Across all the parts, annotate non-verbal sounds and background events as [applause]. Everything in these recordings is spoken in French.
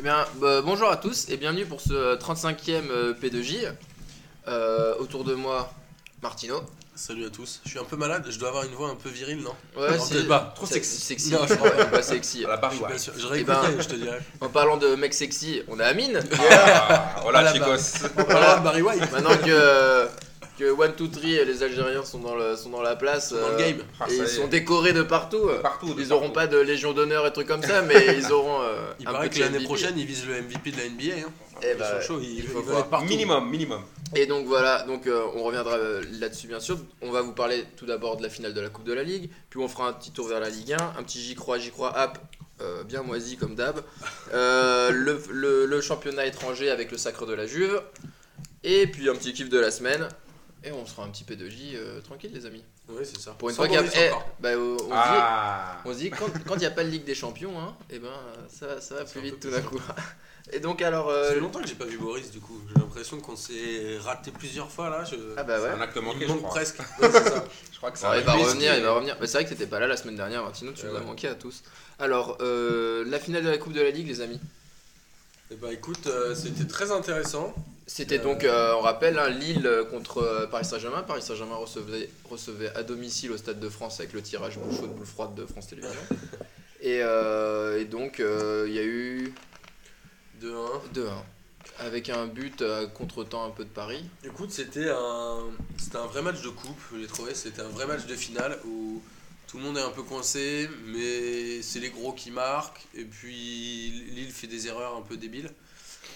Eh bien, bah, bonjour à tous et bienvenue pour ce 35e euh, P2J. Euh, autour de moi, Martino. Salut à tous. Je suis un peu malade, je dois avoir une voix un peu virile, non? Ouais, Non, c'est peut-être pas. Trop sexy. sexy. Non, je crois, ouais, pas sexy. À la Paris, Je suis ouais. pas sûr. Je réécouterai, ben- je te dirais. En parlant de mec sexy, on a Amine. Ah, voilà, Voilà, chicos. Voilà, Barry White. Maintenant que que One Two Three et les Algériens sont dans le sont dans la place. Dans le euh, game. Ah, et ils sont décorés de partout. Partout. de Ils auront partout. pas de Légion d'honneur et trucs comme ça, mais [laughs] ils auront euh, Il un paraît que l'année prochaine, ils visent le MVP de la NBA. Hein. Eh Ils bah, sont chauds, ils, il faut ils voir. partout. Minimum, minimum. Et donc voilà, donc euh, on reviendra euh, là-dessus bien sûr. On va vous parler tout d'abord de la finale de la Coupe de la Ligue, puis on fera un petit tour vers la Ligue 1, un petit j'y crois, j'y crois app, euh, bien moisi comme d'hab. [laughs] Euh, le, le- le championnat étranger avec le sacre de la Juve, et puis un petit kiff de la semaine. Et on sera un petit P2J euh, tranquille les amis. Oui, c'est ça. Pour une Sans fois qu'il y a... Eh, bah, on se dit, Ah. on se dit quand il n'y a pas de Ligue des Champions, hein, et ben ça, ça va C'est plus vite tout d'un coup. [laughs] Et donc alors... euh, Ça fait longtemps que j'ai pas vu Boris, du coup. J'ai l'impression qu'on s'est raté plusieurs fois là. Je... ah bah C'est ouais. un acte manqué, je manque crois. presque. Ouais, c'est ça. [laughs] Je crois que Alors, ça il va revenir, il va revenir. Mais c'est vrai que t'étais pas là la semaine dernière, Martino, tu nous as ouais. manqué à tous. Alors, euh, la finale de la Coupe de la Ligue, les amis. Et bah écoute, euh, c'était très intéressant. C'était Euh, donc, euh, on rappelle, hein, Lille contre Paris Saint-Germain. Paris Saint-Germain recevait, recevait à domicile au Stade de France avec le tirage boule chaude, boule froide de France Télévisions. [laughs] Et, euh, et donc, il y a eu 2-1. 2-1. Avec un but à contre-temps un peu de Paris. Écoute, c'était un, c'était un vrai match de coupe, j'ai trouvé. C'était un vrai match de finale où tout le monde est un peu coincé, mais c'est les gros qui marquent. Et puis Lille fait des erreurs un peu débiles.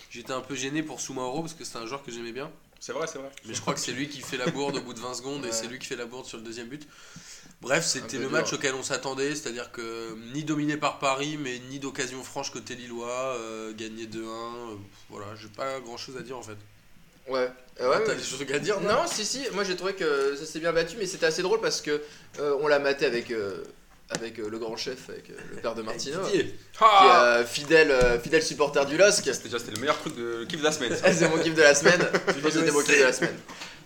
J'étais un peu gêné pour Soumaoro parce que c'est un joueur que j'aimais bien. C'est vrai, c'est vrai. Mais je crois que c'est lui qui fait la bourde au bout de 20 secondes et c'est lui qui fait la bourde sur le deuxième but. Bref, c'était le dur. match auquel on s'attendait, c'est-à-dire que ni dominé par Paris, mais ni d'occasion franche côté Lillois, euh, gagné 2-1. euh, voilà, j'ai pas grand-chose à dire en fait. Ouais. Euh, ouais, T'as des choses à dire non si, si, moi j'ai trouvé que ça s'est bien battu, mais c'était assez drôle parce que euh, on l'a maté avec, euh, avec euh, le grand chef, avec euh, le père de Martino. Qui est Ah euh, fidèle, euh, fidèle supporter du LOSC. Déjà, c'était le meilleur truc de kiff de la semaine. ça. Ah, [laughs] c'est mon kiff de la semaine. [laughs] Je pense que c'était mon kiff de la semaine.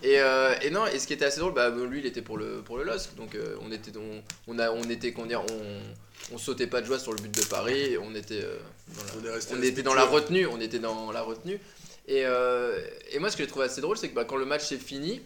Et, euh, et non, et ce qui était assez drôle, bah, lui il était pour le, pour le LOSC, donc euh, on était, on, on, a, on était, qu'on dire, on, on sautait pas de joie sur le but de Paris, on était, euh, dans la, On est resté on était dans la retenue, on était dans la retenue. Et, euh, et moi, ce que j'ai trouvé assez drôle, c'est que bah, quand le match s'est fini,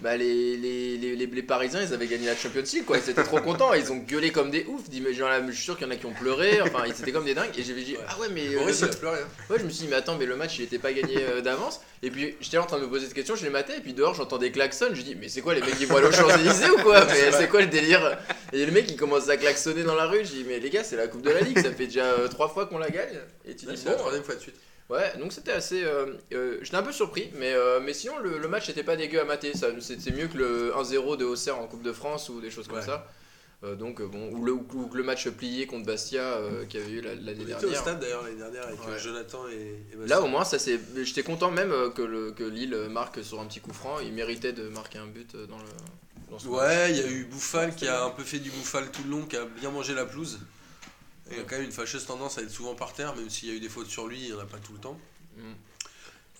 bah, les, les, les, les- les Parisiens, ils avaient gagné la Champions League, quoi. Ils étaient trop contents, ils ont gueulé comme des oufs. Genre, là, je suis sûr qu'il y en a qui ont pleuré, enfin, ils étaient comme des dingues. Et j'ai dit, Ouais. ah ouais, mais. euh, il a pleuré. hein. Ouais, je me suis dit, mais attends, mais le match il était pas gagné euh, d'avance. Et puis j'étais en train de me poser cette question, je les matais, et puis dehors j'entends des klaxons. Je dis, mais c'est quoi les mecs qui vont aller aux Champs-Élysées ou quoi? Mais c'est quoi le délire? Et le mec il commence à klaxonner dans la rue. Je dis, mais les gars, c'est la Coupe de la Ligue, ça fait déjà euh, trois fois qu'on la gagne. Et tu dis, bon, troisième fois de suite. Ouais, donc c'était assez. euh, euh, j'étais un peu surpris, mais, euh, mais sinon le, le match était pas dégueu à mater. C'était mieux que le 1-0 de Auxerre en Coupe de France ou des choses comme Ouais. ça. Euh, donc euh, bon, ou le, ou que le match plié contre Bastia euh, qu'il y avait eu la- l'année On était au dernière. stade d'ailleurs l'année dernière avec Ouais. Jonathan et, et Bastien. Là au moins ça c'est j'étais content même que le que Lille marque sur un petit coup franc, il méritait de marquer un but dans le dans ce. Ouais, il y a eu Bouffal qui a un peu fait du Bouffal tout le long, qui a bien mangé la pelouse. Il y a quand même une fâcheuse tendance à être souvent par terre, même s'il y a eu des fautes sur lui, il n'y en a pas tout le temps. Mm.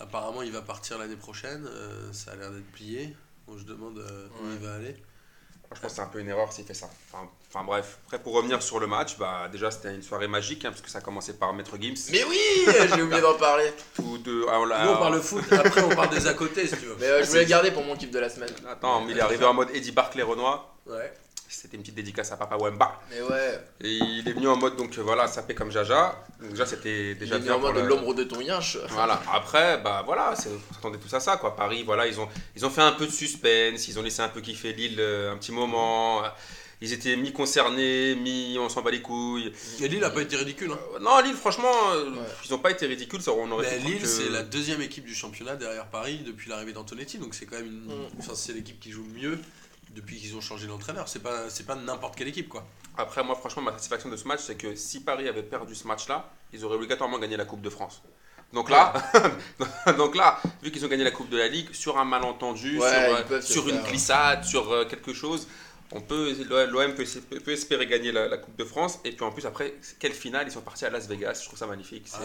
Apparemment, il va partir l'année prochaine, euh, ça a l'air d'être plié. Je demande euh, où Ouais. il va aller. Moi, je pense que c'est un peu une erreur s'il fait ça. Enfin, enfin, bref. Après, pour revenir sur le match, bah, déjà, c'était une soirée magique, hein, parce que ça a commencé par Maître Gims. Mais oui, [laughs] j'ai oublié d'en parler. Tous deux. ah, on Nous, on parle foot, après on parle des à côté si tu veux. Mais euh, je voulais le garder pour mon kiff de la semaine. Attends, mais il est arrivé en mode Eddie Barclay Renoir. Ouais. C'était une petite dédicace à Papa Wemba. Mais ouais, Et il est venu en mode, donc voilà, sapé comme Jaja. Donc, déjà, c'était il déjà est venu bien. en mode pour de le- l'ombre de ton yinche. Voilà. Après, bah voilà, c'est- on s'attendait tous à ça, quoi. Paris, voilà, ils ont, ils ont fait un peu de suspense, ils ont laissé un peu kiffer Lille euh, un petit moment. Ils étaient mi-concernés, mi on s'en bat les couilles. Et Lille n'a pas été ridicule. Hein. Euh, non, Lille, franchement, euh, Ouais. ils n'ont pas été ridicules. Ça, on aurait Mais pu croire Lille, que- c'est la deuxième équipe du championnat derrière Paris depuis l'arrivée d'Antonetti, donc c'est quand même une... Mm. enfin, c'est l'équipe qui joue le mieux depuis qu'ils ont changé d'entraîneur. C'est pas, c'est pas n'importe quelle équipe quoi. Après, moi, franchement, ma satisfaction de ce match, c'est que si Paris avait perdu ce match-là, ils auraient obligatoirement gagné la Coupe de France. Donc là, [laughs] donc là, vu qu'ils ont gagné la Coupe de la Ligue, sur un malentendu, Ouais, sur, ils euh, sur une faire. glissade, sur euh, quelque chose, On peut, l'OM peut, peut, espérer gagner la, Coupe de France. Et puis en plus, après, quelle finale Ils sont partis à Las Vegas. Je trouve ça magnifique. Ah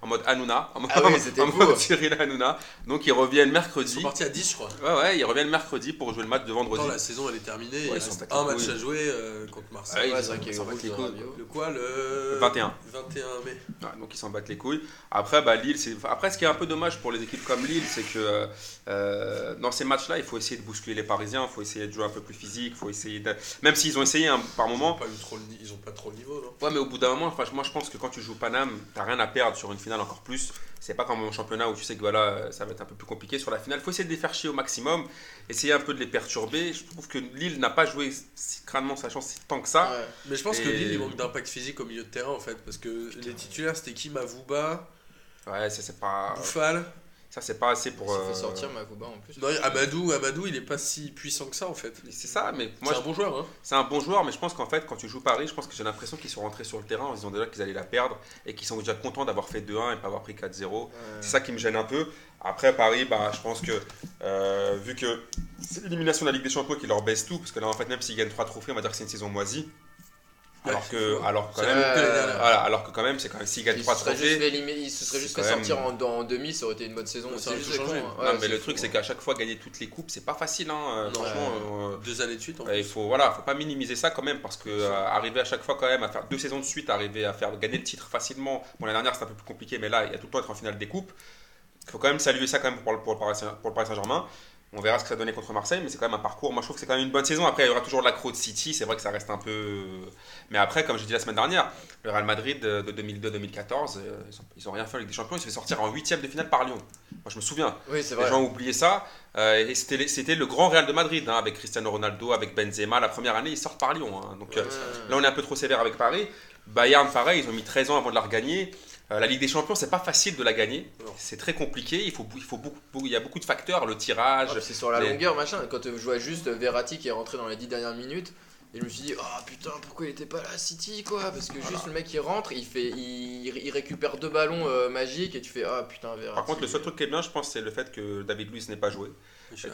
en mode Hanouna. En mode, ah oui, [laughs] en mode Cyril Hanouna. Donc ils reviennent mercredi. Ils sont partis à 10, je crois. Ouais, ouais, ils reviennent mercouais, pour jouer le match de vendredi. la saison elle est terminée. Ouais, il reste un match à jouer euh, contre Marseille. Ouais, qu'il y a les couilles. Le quoi Le 21. 21 mai. donc ils s'en battent les couilles. Après, bah, Lille, c'est. Après, ce qui est un peu dommage pour les équipes comme Lille, c'est que euh, dans ces matchs-là, il faut essayer de bousculer les Parisiens. Il faut essayer de jouer un peu plus physique. Faut essayer de... Même s'ils ont essayé hein, par moment. Ils n'ont pas, trop le... ils ont pas trop le niveau, non? Ouais, mais au bout d'un moment, moi je pense que quand tu joues Paname, t'as rien à perdre sur une finale encore plus. C'est pas comme au championnat où tu sais que voilà, ça va être un peu plus compliqué. Sur la finale, faut essayer de les faire chier au maximum, essayer un peu de les perturber. Je trouve que Lille n'a pas joué crânement sa chance tant que ça. Mais je pense que Lille, il manque d'impact physique au milieu de terrain en fait. Parce que les titulaires, c'était qui? Mavouba Ouais, c'est pas. Bouffal ça, c'est pas assez pour. Il fait euh, sortir en plus. Non, Amadou, Amadou, il est pas si puissant que ça en fait. C'est ça, mais moi. C'est un bon joueur, hein. C'est un bon joueur, mais je pense qu'en fait, quand tu joues Paris, je pense que j'ai l'impression qu'ils sont rentrés sur le terrain en disant déjà qu'ils allaient la perdre et qu'ils sont déjà contents d'avoir fait 2-1 et pas avoir pris 4-0. C'est ça qui me gêne un peu. Après, Paris, bah, je pense que euh, vu que c'est l'élimination de la Ligue des Champions qui leur baisse tout, parce que là, en fait, même s'ils gagnent 3 trophées, on va dire que c'est une saison moisie. Alors que, alors quand même, voilà, alors que quand même, c'est quand même s'il gagne 3 trophées. il se serait juste fait sortir en, en, demi, ça aurait été une bonne saison. Ça aurait changé. non, mais le truc, c'est qu'à chaque fois gagner toutes les coupes, c'est pas facile. Hein, franchement, euh, deux années de suite. il faut, voilà, faut pas minimiser ça quand même parce que euh, arriver à chaque fois quand même à faire deux saisons de suite, arriver à faire gagner le titre facilement. Bon, la dernière c'était un peu plus compliqué, mais là, il y a tout le temps être en finale des coupes. Il faut quand même saluer ça quand même pour, pour, pour le Paris Saint-Germain. On verra ce que ça donnait contre Marseille, mais c'est quand même un parcours. Moi, je trouve que c'est quand même une bonne saison. Après, il y aura toujours l'accro de City. C'est vrai que ça reste un peu. Mais après, comme je dit la semaine dernière, le Real Madrid de 2002-2014, euh, ils n'ont rien fait avec des champions. Ils se fait sortir en huitième de finale par Lyon. Moi, je me souviens. Oui, vrai. Les gens ont oublié ça. Euh, et c'était le grand Real de Madrid, hein, avec Cristiano Ronaldo, avec Benzema. La première année, ils sortent par Lyon. Hein. Donc euh, là, on est un peu trop sévère avec Paris. Bayern, pareil, ils ont mis 13 ans avant de la regagner. Euh, la Ligue des Champions, c'est pas facile de la gagner. C'est très compliqué. Il faut, il faut beaucoup, il y a beaucoup de facteurs, le tirage. c'est sur la longueur, machin. Quand je vois juste Verratti qui est rentré dans les 10 dernières minutes, et je me suis dit, oh putain, pourquoi il était pas là, City, quoi? Parce que juste le mec il rentre, il, fait, il, récupère deux ballons euh, magiques et tu fais, ah putain, Verratti. Par contre, le seul truc qui est bien, je pense, c'est le fait que David Luiz n'ait pas joué.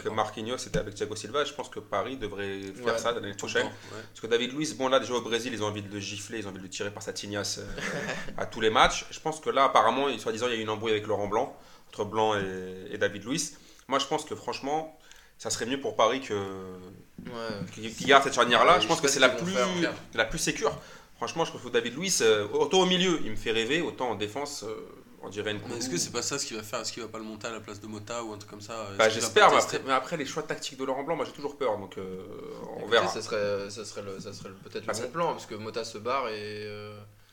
Que Marquinhos était avec Thiago Silva. Je pense que Paris devrait faire ça l'année prochaine. Parce que David Luiz, bon là déjà au Brésil, ils ont envie de le gifler, ils ont envie de le tirer par sa tignasse euh, [laughs] à tous les matchs. Je pense que là, apparemment, soi-disant, il y a eu une embrouille avec Laurent Blanc, entre Blanc et, David Luiz. Moi, je pense que franchement, ça serait mieux pour Paris que ouais. qu'il garde cette charnière-là. je pense que c'est la plus, la plus sécure. Franchement, je trouve que David Luiz, euh, autant au milieu, il me fait rêver, autant en défense, euh, on dirait une. Est-ce que c'est pas ça ce qu'il va faire? Est-ce qu'il va pas le monter à la place de Mota ou un truc comme ça? Bah, J'espère, mais, après, les choix tactiques de Laurent Blanc, moi j'ai toujours peur, donc euh, on verra. Ça serait, ça serait, ça serait peut-être le bon plan, parce que Mota se barre et.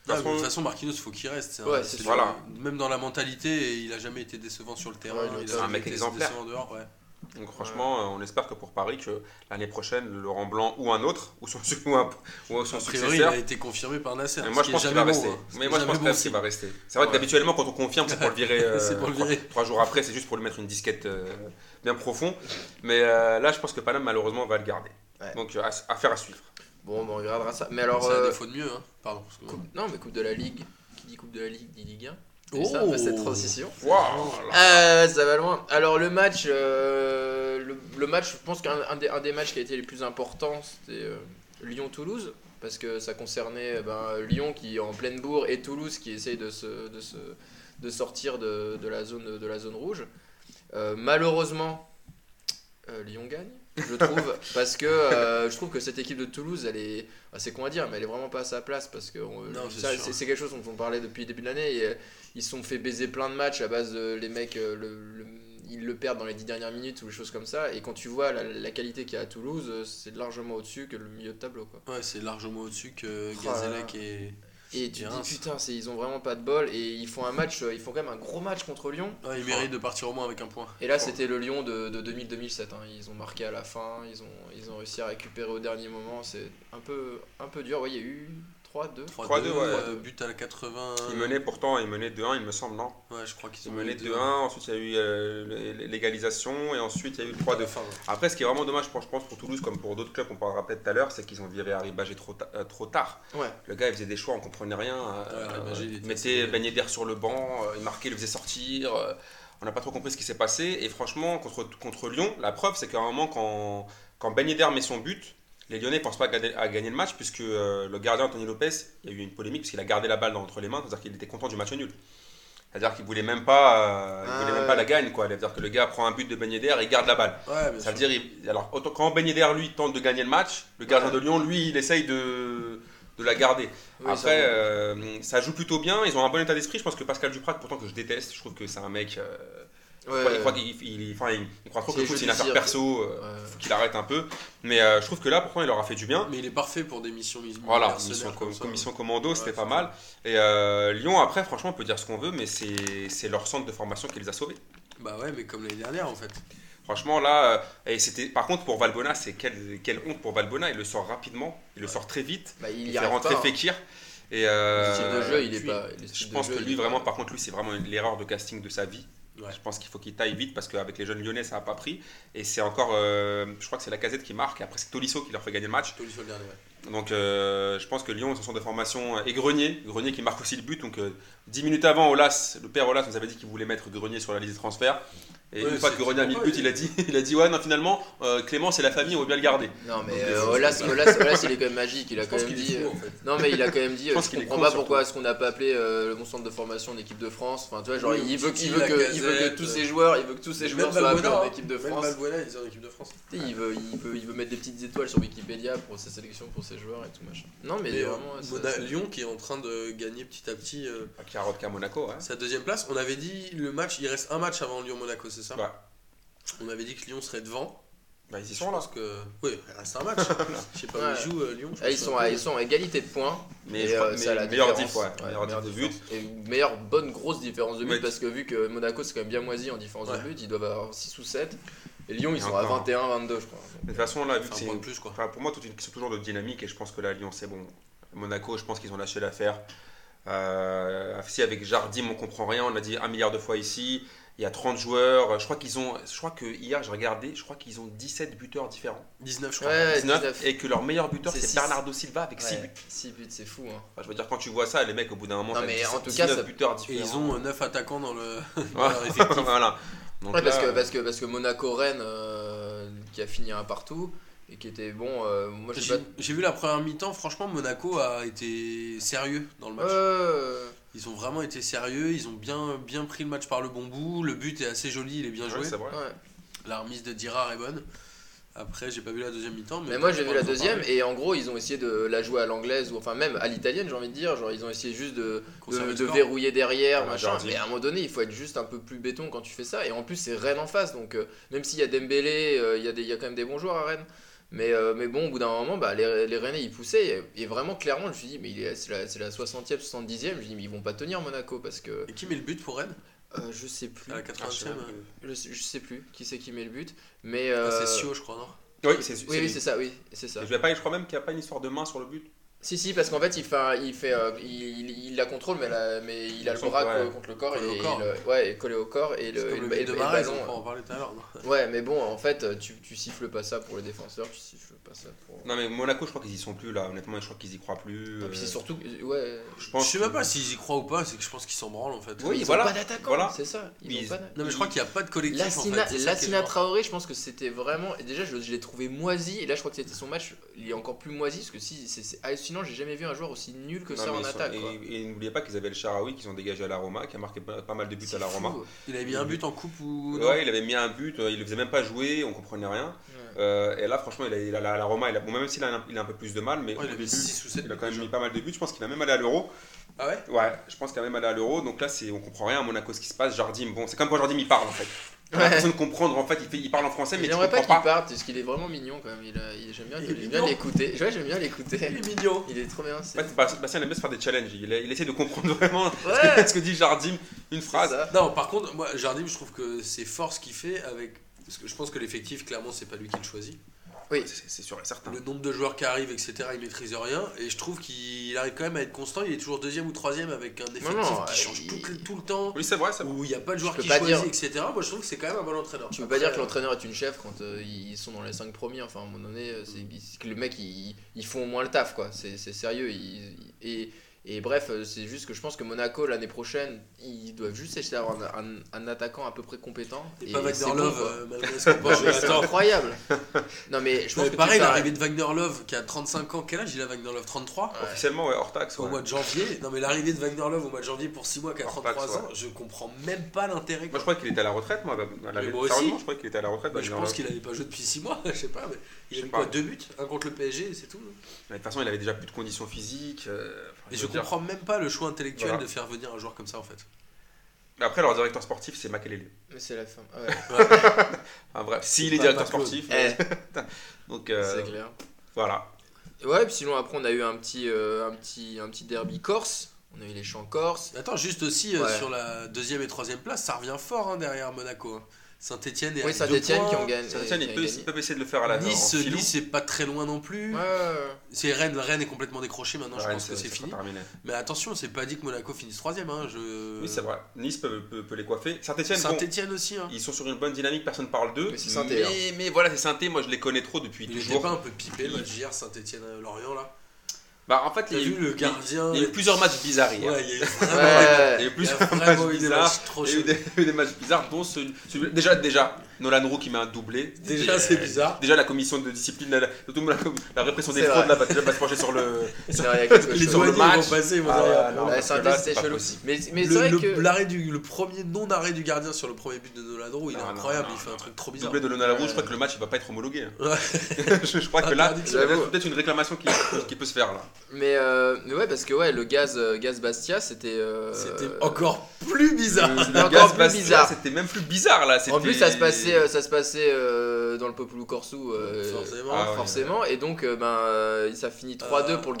de toute façon, Marquinhos, il faut qu'il reste. Ouais, voilà. Même dans la mentalité, il a jamais été décevant sur le terrain. il a un mec exemplaire. dehors, ouais. Donc franchement, euh, on espère que pour Paris, que l'année prochaine, Laurent Blanc ou un autre, ou son, [laughs] ou un, ou son successeur... il a été confirmé par Nasser. Mais moi, je pense qu'il va rester. Hein. Mais moi, je pense qu'il va rester. C'est vrai que d'habituellement, quand on confirme, c'est pour le virer, [laughs] euh, pour le virer. Trois, jours après, c'est juste pour lui mettre une disquette euh, bien profond. Mais là, je pense que Paname, malheureusement, va le garder. Donc, affaire à suivre. Bon, on regardera ça. Mais alors, c'est un défaut de mieux, hein. Pardon. Non, mais Coupe de la Ligue. Qui dit Coupe de la Ligue dit Ligue 1. Oh. ça, cette transition. Wow. ça va loin. Alors le match, le, match, je pense qu'un des, un des matchs qui a été les plus importants, c'était euh, Lyon-Toulouse. Parce que ça concernait eh ben, Lyon qui est en pleine bourre et Toulouse qui essaye de, se, de, se, de sortir de, de, la zone, de la zone rouge. Euh, malheureusement, euh, Lyon gagne, je trouve, parce que je trouve que cette équipe de Toulouse, elle est, c'est con à dire, mais elle est vraiment pas à sa place parce que c'est quelque chose dont on parlait depuis le début de l'année. Et, ils se sont fait baiser plein de matchs à base de les mecs, le ils le perdent dans les 10 dernières minutes ou des choses comme ça. Et quand tu vois la, qualité qu'il y a à Toulouse, euh, c'est largement au-dessus que le milieu de tableau. Quoi. Ouais, c'est largement au-dessus que oh Gazellec et. Et tu te dis putain, ils ont vraiment pas de bol et ils font un match, euh, ils font quand même un gros match contre Lyon. Ouais, ils méritent de partir au moins avec un point. Et là, c'était le Lyon de, de 2000-2007. Hein. Ils ont marqué à la fin, ils ont, ils ont réussi à récupérer au dernier moment. C'est un peu, un peu dur. Ouais, il y a eu 3-2 3-2, ouais. but à la 80. Il menait pourtant, il menait 2-1, il me semble, non? Ouais, je crois qu'ils ont mené 2-1. Ensuite, il y a eu euh, l'égalisation et ensuite, il y a eu le 3-2. Après, ce qui est vraiment dommage, pour, je pense, pour Toulouse, comme pour d'autres clubs, on parlera peut-être tout à l'heure, c'est qu'ils ont viré Harry Bagé trop, euh, trop tard. Ouais. Le gars, il faisait des choix, on comprenait rien. Euh, il mettait Ben Yedder sur le banc, il marquait, il le faisait sortir. on n'a pas trop compris ce qui s'est passé. Et franchement, contre, contre Lyon, la preuve, c'est qu'à un moment, quand, quand Ben Yedder met son but, les Lyonnais ne pensent pas à gagner le match, puisque le gardien Anthony Lopez, il y a eu une polémique, parce qu'il a gardé la balle entre les mains, c'est-à-dire qu'il était content du match nul. C'est-à-dire qu'il voulait même pas, il voulait même pas la gagne quoi. C'est-à-dire que le gars prend un but de Ben et garde la balle. ça veut dire, alors quand Ben lui tente de gagner le match, le gardien de Lyon lui il essaye de de la garder. Après, euh, ça joue plutôt bien. Ils ont un bon état d'esprit. Je pense que Pascal Duprat, pourtant que je déteste, je trouve que c'est un mec. Euh, il, croit, il, il, croit trop que le foot c'est une affaire perso, euh, faut qu'il arrête un peu. Mais je trouve que là, pourtant, il leur a fait du bien. Mais il est parfait pour des missions Voilà, mission, commission commando, c'était pas mal. Et Lyon, après, franchement, on peut dire ce qu'on veut, mais c'est leur centre de formation qui les a sauvés. Bah ouais, mais comme l'année dernière en fait. Franchement, là, euh, et c'était, par contre, pour Valbona, c'est quelle, quelle, honte pour Valbona. Il le sort rapidement, il le sort très vite. Bah, il, fait rentrer hein. Fekir. Et euh, le style de jeu, il est pas. Je pense que lui, vraiment, par contre, lui, c'est vraiment l'erreur de casting de sa vie. Je pense qu'il faut qu'il taille vite parce qu'avec les jeunes lyonnais, ça n'a pas pris. Et c'est encore, euh, je crois que c'est la casette qui marque. Et après, c'est Tolisso qui leur fait gagner le match. Tolisso le dernier, Donc, je pense que Lyon, ce sont des formations. Et Grenier, Grenier qui marque aussi le but. Donc, 10 minutes avant, Olas, le père Olas nous avait dit qu'il voulait mettre Grenier sur la liste de transfert. Et une fois que René a mis le but, il a dit, [laughs] il a dit ouais non finalement euh, Clément c'est la famille, on veut bien le garder. Non mais euh, Olas, il est quand même magique, il a quand même dit. Euh, non mais il a quand même dit. [laughs] Je, comprends pas pourquoi est-ce qu'on n'a pas appelé le bon centre de formation d'équipe de France. Enfin tu vois genre il veut qu'il veut que il veut que tous ses joueurs, il veut que tous ses joueurs soient appelés en équipe de France. en équipe de France. Il veut il veut il veut mettre des petites étoiles sur Wikipédia pour sa sélection pour ses joueurs et tout machin. Non mais vraiment. Lyon qui est en train de gagner petit à petit. Qui a qu'à Monaco. Sa deuxième place. On avait dit le match, il reste un match avant Lyon Monaco, c'est ça? On avait dit que Lyon serait devant. Bah, ils y sont là. Que... Oui, il reste un match. [laughs] Je sais pas où ils jouent euh, Lyon. Ah, ils, sont à, ils sont égalité de points. Mais, c'est euh, la meilleure diff, ouais. meilleure de but. Et meilleure bonne grosse différence de but parce que vu que Monaco c'est quand même bien moisi en différence de but, ils doivent avoir 6 ou 7. Et Lyon, ils sont à 21, 22, je crois. de toute façon, là, vu que c'est. Plus, quoi. pour moi, toute une question toujours de dynamique et je pense que là, Lyon, c'est bon. Monaco, je pense qu'ils ont lâché l'affaire. Euh, si avec Jardim, on comprend rien, on a dit un milliard de fois ici il y a 30 joueurs. Je crois qu'ils ont. Je crois que hier, j'ai regardé, je crois qu'ils ont 17 buteurs différents. 19, je crois. 19, Et que leur meilleur buteur, c'est Bernardo Silva avec 6 buts. 6 buts, c'est fou. Hein. je veux dire, quand tu vois ça, les mecs, au bout d'un moment, non, mais en tout cas, ça... buteurs différents. Et ils ont 9 attaquants dans le. [laughs] [laughs] voilà. Parce, que, parce, que, parce que Monaco-Rennes, euh, qui a fini un partout et qui était bon. Euh, moi, j'ai vu la première mi-temps, franchement, Monaco a été sérieux dans le match. Euh... Ils ont vraiment été sérieux, ils ont bien, bien pris le match par le bon bout. Le but est assez joli, il est bien joué. La remise de Dirard est bonne. Après, j'ai pas vu la deuxième mi-temps. Mais, moi, j'ai vu la deuxième, et en gros, ils ont essayé de la jouer à l'anglaise, ou enfin même à l'italienne, j'ai envie de dire. Genre, ils ont essayé juste de, de, verrouiller derrière, machin. Mais à un moment donné, il faut être juste un peu plus béton quand tu fais ça. Et en plus, c'est Rennes en face, donc euh, même s'il y a Dembélé, euh, il y, a il y a quand même des bons joueurs à Rennes. Mais, euh, mais bon, au bout d'un moment, bah, les, les Rennais ils poussaient. Et, vraiment, clairement, je me suis dit, mais c'est la, la 60e, 70e. Je me suis dit, mais ils vont pas tenir Monaco parce que. Et qui met le but pour Rennes? Euh, je sais plus. À la 80e je, sais, je, sais plus qui c'est qui met le but. Mais ah, c'est euh, Sio, je crois, non? Oui, c'est oui, c'est ça, oui, c'est ça. je, pas, je crois même qu'il n'y a pas une histoire de main sur le but. Si, si, parce qu'en fait, il, fait, il, fait, euh, il, il, la contrôle, mais, la, mais il a le bras contre le corps. et, corps. ouais, collé au corps. Et le, le, et le, ballon. On en parlait tout à l'heure. Ouais, mais bon, en fait, tu, tu siffles pas ça pour les défenseurs, tu siffles pas ça pour. Non, mais Monaco, je crois qu'ils y sont plus là. Honnêtement, je crois qu'ils y croient plus. Et puis c'est euh. surtout. Ouais. Je, pense je sais même pas s'ils y croient ou pas, c'est que je pense qu'ils s'en branlent en fait. Oui, ils voilà. ont pas d'attaquant, voilà. c'est ça. Ils pas non, mais je crois qu'il n'y a pas de collectif. Lassina Traoré, je pense que c'était vraiment. Déjà, je l'ai trouvé moisi. Et là, je crois que c'était son match. Il est encore plus moisi parce que si. C'est hallucinant, j'ai jamais vu un joueur aussi nul que ça en attaque. Et, n'oubliez pas qu'ils avaient le Sharawi qu'ils ont dégagé à la Roma, qui a marqué pas, mal de buts à la Roma. Il avait mis un but en coupe ou. Ouais, il avait mis un but, il le faisait même pas jouer, on comprenait rien. Euh, et là, franchement, il a, la, Roma, il a, bon, même s'il a, il a un peu plus de mal, mais il, a, 6 ou 7 il a quand même mis pas mal de buts. Je pense qu'il va même aller à l'Euro. Ah ouais? Ouais, je pense qu'il va même aller à l'Euro. Donc là, on comprend rien à Monaco ce qui se passe. Jardim, bon, c'est comme quand Jardim il parle en fait. Ouais. Personne de comprendre en fait, il, fait, il parle en français, mais. J'aimerais pas qu'il parte parce qu'il est vraiment mignon quand même. Il, j'aime bien, il, bien l'écouter. Ouais, j'aime bien l'écouter. Il est mignon. Il est trop bien. Bastien aime bien se faire des challenges. Il, il essaie de comprendre [laughs] vraiment ce, que, ce, que, dit Jardim, une phrase. Non, par contre, moi, Jardim, je trouve que c'est fort ce qu'il fait avec. Parce que je pense que l'effectif, clairement, c'est pas lui qui le choisit. Oui, c'est sûr et certain. Le nombre de joueurs qui arrivent, etc., il maîtrise rien. Et je trouve qu'il arrive quand même à être constant. Il est toujours deuxième ou troisième avec un effectif qui change tout, le temps. Oui, c'est vrai, Où il n'y a pas de joueurs qui choisissent, etc. Moi, je trouve que c'est quand même un bon entraîneur. Tu peux pas dire que l'entraîneur est une chef quand euh, ils sont dans les 5 premiers. Enfin, à un moment donné, c'est que le mec, ils, font au moins le taf, quoi. C'est sérieux. et Et bref, euh, c'est juste que je pense que Monaco l'année prochaine, ils doivent juste essayer d'avoir un, un, attaquant à peu près compétent. Et, pas Wagner Love, malgré [laughs] ce qu'on C'est incroyable. non mais je pense que pareil, l'arrivée de Wagner Love qui a 35 ans, quel âge il a Wagner Love? 33 Officiellement, ouais, hors taxe. Au mois de janvier. Non mais l'arrivée de Wagner Love au mois de janvier pour 6 mois qui a 33 ans, je comprends même pas l'intérêt. Moi je crois qu'il était à la retraite, moi. moi aussi. Je crois qu'il était à la retraite. Bah, je pense qu'il avait pas joué depuis 6 mois, [laughs] je sais pas. Mais il a eu quoi Deux buts Un contre le PSG, c'est tout. De toute façon, il avait déjà plus de conditions physiques. Euh, et je comprends même pas le choix intellectuel de faire venir un joueur comme ça en fait. Après, leur directeur sportif, c'est Makelele. Mais c'est la fin. [laughs] enfin, bref, s'il est, directeur sportif. Eh. [laughs] Donc, euh, c'est clair. Voilà. Ouais, puis sinon, après, on a eu un petit, euh, un petit, un petit derby corse. On a eu les champs corse. Attends, juste aussi euh, sur la deuxième et troisième place, ça revient fort hein, derrière Monaco. Hein. Saint-Etienne et Oui, Saint-Etienne qui ont gagné. Saint-Etienne, ils, peuvent, essayer de le faire à la Nice, Nice, c'est pas très loin non plus. Ouais, C'est Rennes, Rennes est complètement décroché maintenant, je pense que c'est fini. Mais attention, c'est pas dit que Monaco finisse troisième. Hein, je... Oui, c'est vrai. Nice peut, peut, les coiffer. Saint-Etienne, Saint-Etienne aussi. Hein. Ils sont sur une bonne dynamique, personne parle d'eux. Mais c'est Saint mais, mais, voilà, c'est Saint-Etienne, moi je les connais trop depuis il toujours. pas un peu pipé le hier, Saint-Etienne-Lorient là bah, en fait, il y, a eu, le gardien. Il y a eu plusieurs matchs bizarres hier. Ouais, il y a eu [laughs] vraiment, il y a eu plusieurs matchs bizarres. Il y a eu des, matchs bizarres, dont celui, déjà, déjà, Nolan Roux qui met un doublé. Déjà, c'est bizarre. Déjà, la commission de discipline, la, la, répression des fraudes, là, va déjà se pencher sur le. [laughs] C'est vrai, les sur le match. Vont passer, vont ah, non, c'est chelou. Mais, mais c'est vrai que. L'arrêt du, le premier non-arrêt du gardien sur le premier but de Nolan Roux, il est incroyable, il fait un truc trop bizarre. Doublé de Nolan Roux, je crois que le match, il va pas être homologué. [laughs] Je crois que là, il y a peut-être une réclamation qui peut se faire là. Mais mais ouais, parce que ouais, le gaz, euh, gaz Bastia, c'était. Euh, c'était encore plus bizarre. C'était encore plus bizarre. C'était même plus bizarre là. En plus, ça se passait, euh, ça se passait dans le Populu Corsu, forcément. Ah forcément. Et donc, ben, ça finit 3-2 pour le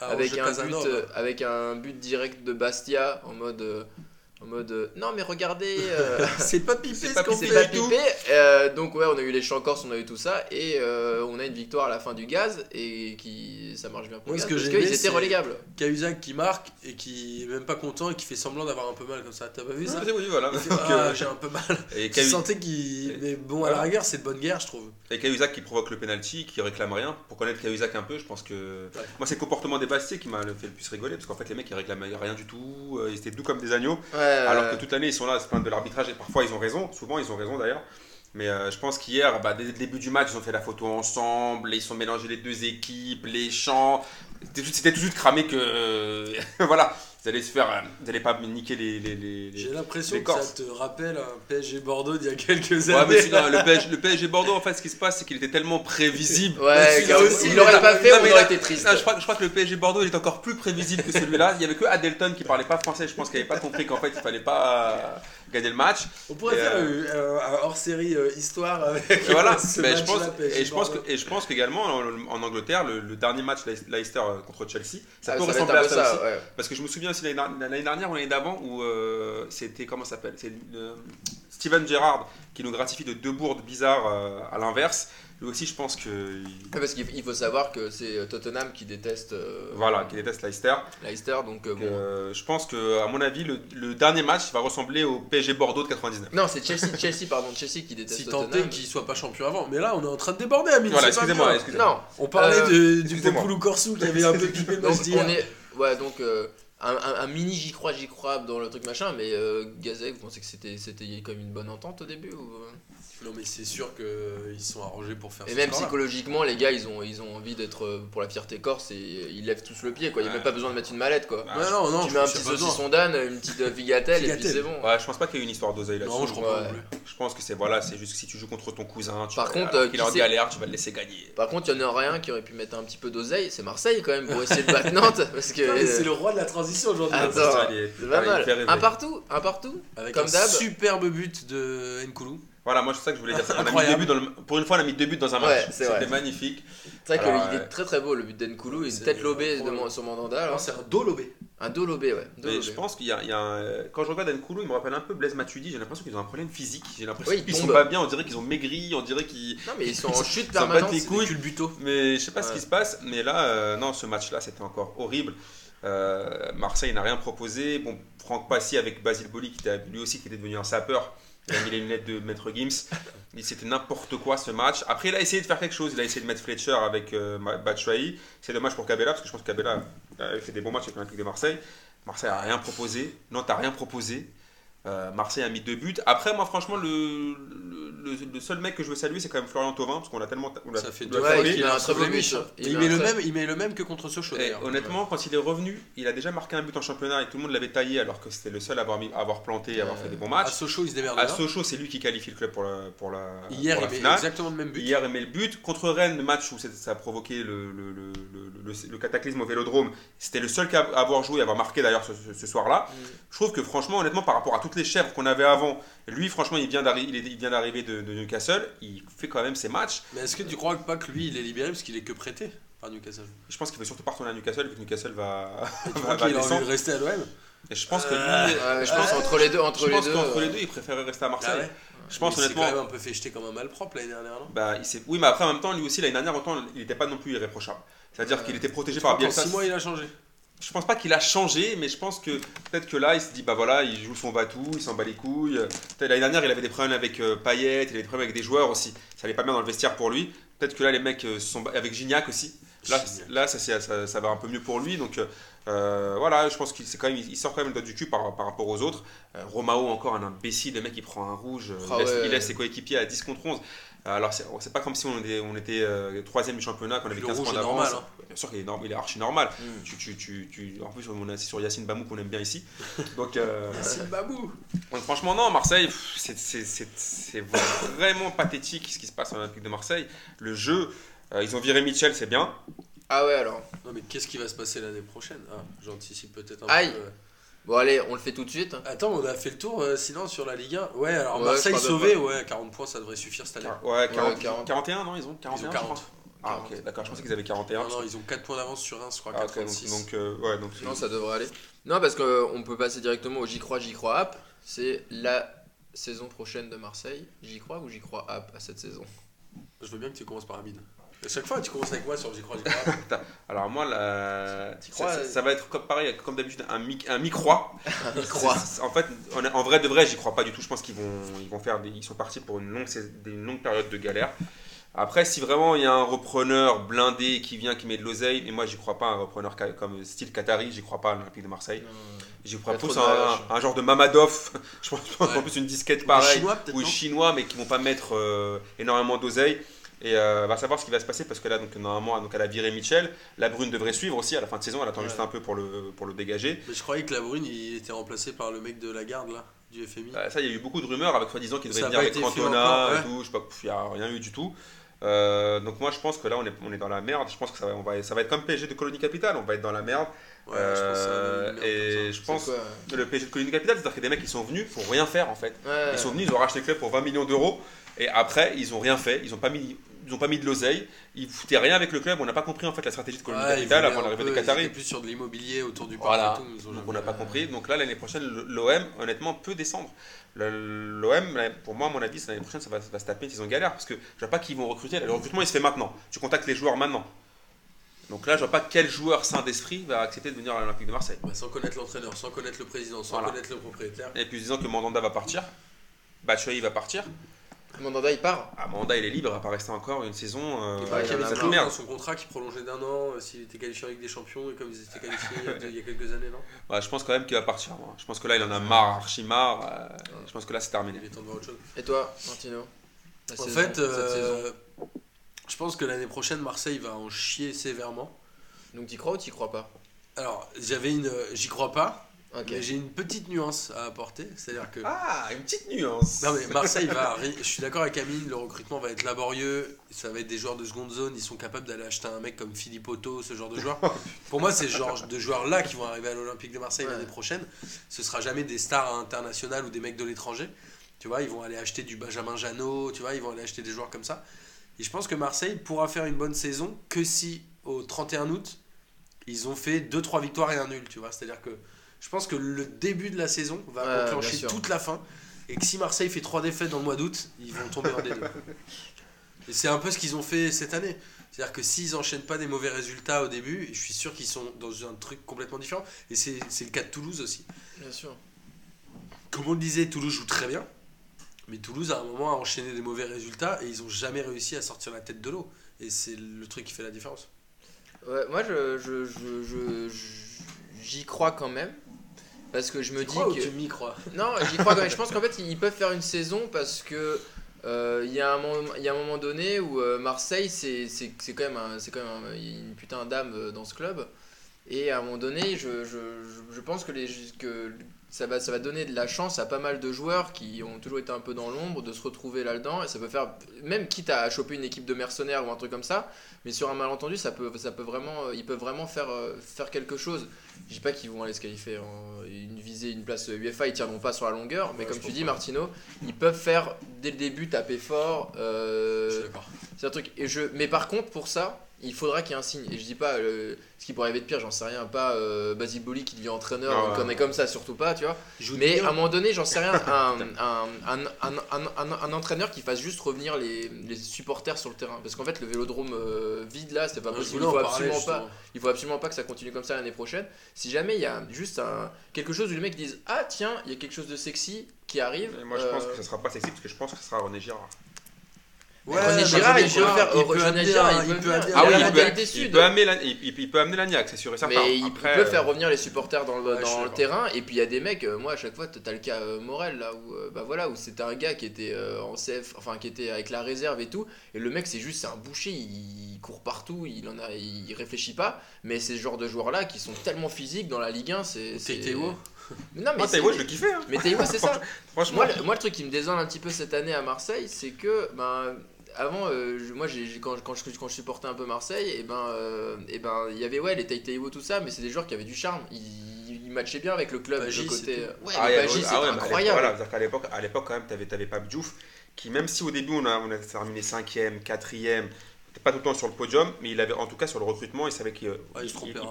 avec, un but, avec un but direct de Bastia en mode en mode euh, non mais regardez euh, [laughs] c'est pas pipé c'est pas, pipé euh, donc ouais on a eu les champs corse on a eu tout ça et on a une victoire à la fin du gaz et qui ça marche bien pour parce qu'ils étaient relégables. Cahuzac qui marque et qui est même pas content et qui fait semblant d'avoir un peu mal comme ça. T'as pas vu ça oui voilà. [laughs] Ah, j'ai un peu mal. Et tu sentais qu'il mais bon à la rigueur c'est de bonne guerre je trouve. Et Cahuzac qui provoque le penalty qui réclame rien. Pour connaître Cahuzac un peu je pense que moi c'est le comportement des Bastiers qui m'a fait le plus rigoler parce qu'en fait les mecs ils réclamaient rien du tout ils étaient doux comme des agneaux alors que toute l'année, ils sont là à se plaindre de l'arbitrage et parfois ils ont raison. Souvent, ils ont raison d'ailleurs. Mais euh, je pense qu'hier, bah, dès le début du match, ils ont fait la photo ensemble, ils sont mélangés les deux équipes, les chants. C'était tout de suite cramé que. [laughs] voilà, vous allez se faire. Euh, vous allez pas niquer les. les, les J'ai l'impression que ça te rappelle un PSG Bordeaux d'il y a quelques années. Ouais, mais sinon, le, PSG, le PSG Bordeaux, en fait, ce qui se passe, c'est qu'il était tellement prévisible. Ouais, aussi, il l'aurait pas fait, on aurait été triste. je, crois, je crois que le PSG Bordeaux, il est encore plus prévisible que celui-là. Il y avait que Adelton qui parlait pas français, je pense qu'il avait pas compris qu'en fait, il fallait pas gagner le match. On pourrait faire euh, un hors-série euh, histoire avec voilà. ce mais je pense, et, je pense que, et je pense qu'également en, Angleterre, le, dernier match Leicester euh, contre Chelsea, ça ah, peut ressembler à ça, aussi. Parce que je me souviens aussi l'année dernière ou l'année d'avant où c'était, comment ça s'appelle? C'est Steven Gerrard qui nous gratifie de deux bourdes bizarres à l'inverse. Lui aussi, je pense que. parce qu'il faut savoir que c'est euh, Tottenham qui déteste. Euh, voilà, qui déteste Leicester. Leicester, donc. Euh, bon. je pense que, à mon avis, le, dernier match va ressembler au PSG Bordeaux de 99. Non, c'est Chelsea, [laughs] Chelsea, pardon, Chelsea qui déteste. Si tant est qu'il soit pas champion avant. Mais là, on est en train de déborder, Amine. Voilà, excusez-moi. non, on parlait du Populu Corsu qui avait un peu [laughs] pipé le on est... Ouais, donc. un, mini j'y crois, j'y crois dans le truc machin, mais Gazek, vous pensez que c'était, c'était comme une bonne entente au début ou... Non, mais c'est sûr qu'ils sont arrangés pour faire ça. Et même psychologiquement, les gars, ils ont, ils ont envie d'être euh, pour la fierté corse et ils lèvent tous le pied. Quoi. Il n'y a même pas besoin de mettre une mallette. Quoi. Bah, non, non, tu mets un petit saucisson d'âne, une petite vigatelle et puis c'est bon. Ouais, je pense pas qu'il y ait une histoire d'oseille là-dessus. Non, je crois pas. Je pense que c'est voilà, c'est juste que si tu joues contre ton cousin, tu Par contre, euh, qu'il est en galère, tu vas le laisser gagner. Par contre, il y en a rien qui aurait pu mettre un petit peu d'oseille. C'est Marseille quand même pour essayer de battre Nantes. [laughs] Parce que c'est le roi de la transition aujourd'hui. C'est pas mal. Un partout, un partout. Avec un superbe but de Nkoulou. Voilà, moi c'est ça que je voulais dire. On a mis deux buts Pour une fois, on a mis deux buts dans un match. C'était magnifique. C'est vrai qu'il est très très beau le but d'Enkoulou. Une tête lobée sur Mandanda. C'est un dos lobé. Un dos lobé, ouais. Mais je pense qu'il y a, il y a Quand je regarde Nkoulou, il me rappelle un peu Blaise Matuidi. J'ai l'impression qu'ils ont un problème physique. J'ai l'impression qu'ils sont pas bien. On dirait qu'ils ont maigri. On dirait qu'ils. Non, mais ils sont en chute permanente. les couilles. Le buto. Mais je sais pas ce qui se passe. Mais là, euh, non, ce match-là, c'était encore horrible. Euh, Marseille n'a rien proposé. Bon, Franck Passy avec Basile Boli, qui était, lui aussi qui était devenu un sapeur Il a mis les lunettes de Maître Gims. C'était n'importe quoi ce match. Après, il a essayé de faire quelque chose. Il a essayé de mettre Fletcher avec euh, Batshuayi. C'est dommage pour Cabella parce que je pense que Cabella a fait des bons matchs avec l'Olympique de Marseille. Marseille a rien proposé. Nantes a rien proposé. Euh, Marseille a mis deux buts. Après, moi, franchement, le, le, seul mec que je veux saluer, c'est quand même Florian Thauvin, parce qu'on a tellement. ça fait deux fois qu'il a un très Il, met le même, il met le même que contre Sochaux. Honnêtement, quand il est revenu, il a déjà marqué un but en championnat et tout le monde l'avait taillé, alors que c'était le seul à avoir, mis, avoir planté, à avoir fait des bons matchs. À Sochaux, il se démerde. À Sochaux, c'est lui qui qualifie le club pour la, pour la, Hier, il met exactement le même but. Hier, il met le but. Contre Rennes, le match où ça a provoqué le, le, cataclysme au vélodrome, c'était le seul à avoir joué, à avoir marqué d'ailleurs ce, soir-là. Mm. Je trouve que franchement, honnêtement, par rapport à toutes les chèvres qu'on avait avant, lui, franchement, il vient d'arriver de, de, Newcastle, il fait quand même ses matchs. Mais est-ce que tu crois pas que lui, il est libéré parce qu'il est que prêté par Newcastle? Je pense qu'il va surtout pas retourner à Newcastle, et que Newcastle va. tu [laughs] crois qu'il a envie de rester à l'OM et je pense que lui, euh, je pense entre les deux, entre je pense qu'entre les deux, il préférait rester à Marseille. Ah je pense honnêtement. Il s'est quand même un peu fait jeter comme un malpropre l'année dernière, non? Bah, il Oui, mais après en même temps, lui aussi l'année dernière, autant il n'était pas non plus irréprochable. C'est-à-dire qu'il était protégé par Bielsa. En 6 mois, il a changé je pense pas qu'il a changé, mais je pense que peut-être que là, il se dit, bah voilà, il joue son batou, il s'en bat les couilles. L'année dernière, il avait des problèmes avec euh, Payet, il avait des problèmes avec des joueurs aussi. Ça allait pas bien dans le vestiaire pour lui. Peut-être que là, les mecs euh, sont avec Gignac aussi. Là, là ça, ça, ça, va un peu mieux pour lui. Donc euh, voilà, je pense qu'il quand même, il sort quand même le dos du cul par, par rapport aux autres. Romao, encore un imbécile, le mec, il prend un rouge, ah il, laisse, ses coéquipiers à 10 contre 11. Alors, c'est pas comme si on était, on était troisième du championnat, qu'on avait 15 points d'avance. Hein bien sûr qu'il est, il est archi normal. Mm. Tu, tu, tu, tu, en plus, on est assis sur Yacine Bamou qu'on aime bien ici. Donc, euh, [laughs] Yacine Bamou Franchement, non, Marseille, c'est vraiment pathétique ce qui se passe à l'Olympique de Marseille. Le jeu, euh, ils ont viré Mitchell, c'est bien. Ah ouais, alors Non, mais qu'est-ce qui va se passer l'année prochaine? Ah, J'anticipe peut-être un Aïe. peu. Bon allez, on le fait tout de suite. Attends, on a fait le tour euh, sinon sur la Ligue 1. Ouais, alors Marseille sauvé, ouais, 40 points ça devrait suffire cette année. Ouais, 41 non, ils ont 41 ils ont 40. Ah, ok, d'accord, je pensais qu'ils avaient 41. Non, non, ils ont 4 points d'avance sur 1, je crois, ah, donc, euh, ouais, donc non, ça devrait aller. Non, parce qu'on peut passer directement au J'y crois, J'y crois app. C'est la saison prochaine de Marseille. J'y crois ou J'y crois app à cette saison? Je veux bien que tu commences par Amine. À chaque fois, tu commences avec moi sur J'y crois, J'y crois. [laughs] Alors, moi, la... crois, ça, va être comme, pareil, comme d'habitude, un, mi un mi-croix. en fait, en vrai de vrai, j'y crois pas du tout. Je pense qu'ils vont, ils vont faire. ils sont partis pour une longue, une longue période de galère. Après, si vraiment il y a un repreneur blindé qui vient, qui met de l'oseille, mais moi j'y crois pas, un repreneur comme style Qatari, j'y crois pas à l'Olympique de Marseille. J'y crois plus un, un, genre de Mamadov, [laughs] je pense, en plus une disquette pareille, chinois, ou chinois, mais qui vont pas mettre euh, énormément d'oseille. Et euh, va savoir ce qui va se passer parce que là, donc, normalement, donc, elle a viré Michel. La Brune devrait suivre aussi à la fin de saison. Elle attend juste un peu pour le, pour le dégager. Mais je croyais que la Brune il était remplacé par le mec de la garde là, du FMI. Bah, ça, il y a eu beaucoup de rumeurs avec soi-disant qu'il devrait venir avec Cantona et tout. Je sais pas, il n'y a rien eu du tout. Euh, donc moi je pense que là on est, on est dans la merde. Je pense que ça va, on va, ça va être comme PSG de Colonie Capital, on va être dans la merde. Euh, et je pense que le PSG de Colonie Capital, c'est-à-dire que des mecs qui sont venus pour rien faire en fait. Ils sont venus, ils ont racheté le club pour 20 millions d'euros et après ils ont rien fait, ils ont pas mis ils n'ont pas mis de l'oseille, ils foutaient rien avec le club, on n'a pas compris en fait la stratégie de Colonie Capital avant l'arrivée des Qataris. plus sur de l'immobilier autour du parc voilà. et tout. Donc on n'a pas compris. Donc là l'année prochaine l'OM honnêtement peut descendre. L'OM, pour moi, à mon avis, l'année prochaine, ça va, se taper une saison galère parce que je vois pas qu'ils vont recruter. Le recrutement, il se fait maintenant. Tu contactes les joueurs maintenant. Donc là, je vois pas quel joueur sain d'esprit va accepter de venir à l'Olympique de Marseille. Bah, sans connaître l'entraîneur, sans connaître le président, sans connaître le propriétaire. Et puis disant que Mandanda va partir, Batshuayi va partir. Mandanda il part ah, Mandanda il est libre, il va pas rester encore une saison. Euh, il paraît qu'il y avait dans son contrat qui prolongeait d'un an euh, s'il était qualifié avec des champions et comme ils étaient qualifiés il, y a, quelques années, non? Bah, Je pense quand même qu'il va partir. Je pense que là il en a marre, archi marre. Euh, je pense que là c'est terminé. Il est temps de voir autre chose. Et toi, Martino? En fait, euh, je pense que l'année prochaine Marseille va en chier sévèrement. Donc tu crois ou tu crois pas? Alors j'avais une. J'y crois pas j'ai une petite nuance à apporter, c'est-à-dire que. Ah, une petite nuance Non, mais Marseille va. [laughs] Je suis d'accord avec Amine, le recrutement va être laborieux, ça va être des joueurs de seconde zone, ils sont capables d'aller acheter un mec comme Philippe Otto, ce genre de joueur. [laughs] Pour moi, c'est ce genre de joueurs-là qui vont arriver à l'Olympique de Marseille l'année prochaine. Ce sera jamais des stars internationales ou des mecs de l'étranger. Tu vois, ils vont aller acheter du Benjamin Janot, tu vois, ils vont aller acheter des joueurs comme ça. Et je pense que Marseille pourra faire une bonne saison que si, au 31 août, ils ont fait 2-3 victoires et un nul, tu vois. C'est-à-dire que je pense que le début de la saison va enclencher toute la fin. Et que si Marseille fait trois défaites dans le mois d'août, ils vont tomber en D2. [laughs] Et c'est un peu ce qu'ils ont fait cette année. C'est-à-dire que s'ils n'enchaînent pas des mauvais résultats au début, je suis sûr qu'ils sont dans un truc complètement différent. Et c'est le cas de Toulouse aussi. Bien sûr. Comme on le disait, Toulouse joue très bien. Mais Toulouse, à un moment, a enchaîné des mauvais résultats et ils ont jamais réussi à sortir la tête de l'eau. Et c'est le truc qui fait la différence. Ouais, moi, je, je, je, j'y crois quand même. Parce que je me dis que. tu m'y crois? Non, j'y crois quand même. Je pense qu'en fait, ils peuvent faire une saison parce que. Euh, il y, a un moment, y a un moment donné où euh, Marseille, c'est quand même, un, quand même une putain d'âme euh, dans ce club. Et à un moment donné, je, je, je pense que, les, que ça va, ça va donner de la chance à pas mal de joueurs qui ont toujours été un peu dans l'ombre de se retrouver là-dedans. Et ça peut faire, même quitte à choper une équipe de mercenaires ou un truc comme ça, mais sur un malentendu, ça peut, ça peut vraiment, ils peuvent vraiment faire, faire quelque chose. Je dis pas qu'ils vont aller se qualifier en une visée, une place UEFA, ils tiendront pas sur la longueur, mais comme tu dis, Martino, ils peuvent faire dès le début taper fort. Euh, c'est un truc. Et je, mais par contre, pour ça, il faudra qu'il y ait un signe. Et je dis pas euh, ce qui pourrait arriver de pire, j'en sais rien. Pas euh, Basile Boli qui devient entraîneur, comme, comme ça, surtout pas, tu vois. Mais à un moment donné, j'en sais rien. [laughs] Un, un, un, un, entraîneur qui fasse juste revenir les, les, supporters sur le terrain. Parce qu'en fait, le vélodrome euh, vide là, c'est pas possible. Il faut, absolument pas, il faut absolument pas que ça continue comme ça l'année prochaine. Si jamais il y a juste un, quelque chose où les mecs disent Ah, tiens, il y a quelque chose de sexy qui arrive. moi, je pense que ça sera pas sexy parce que je pense que ce sera René Girard. Ouais, René Girard, il peut faire. Il peut amener il peut Ah oui, il peut amener il peut amener l'agnac, c'est sûr et certain. Mais il peut faire revenir les supporters dans le terrain. Et puis il y a des mecs, euh, moi à chaque fois, t'as le cas euh, Morel là où euh, bah voilà où c'était un gars qui était en CF, enfin qui était avec la réserve et tout. Et le mec c'est juste c'est un boucher, il court partout, il en a, il réfléchit pas. Mais c'est ce genre de joueurs là qui sont tellement physiques dans la Ligue 1, c'est. Théo non, mais Moi, je le kiffais. Hein. Mais Théo, c'est ça. [laughs] Franchement. Moi le, moi, le truc qui me désole un petit peu cette année à Marseille, c'est que ben, avant, euh, moi, quand, quand, je, quand je supportais un peu Marseille, et eh ben, euh, et eh ben, il y avait ouais les Taitaiwo tout ça, mais c'est des joueurs qui avaient du charme. Ils, ils matchaient bien avec le club. le côté, ouais, ah, c'est ah incroyable. Voilà, à l'époque, à l'époque quand même, t'avais, t'avais pas Diouf, qui même si au début on a, on a terminé 5ème, 4ème, pas tout le temps sur le podium, mais il avait en tout cas sur le recrutement, il savait qu'il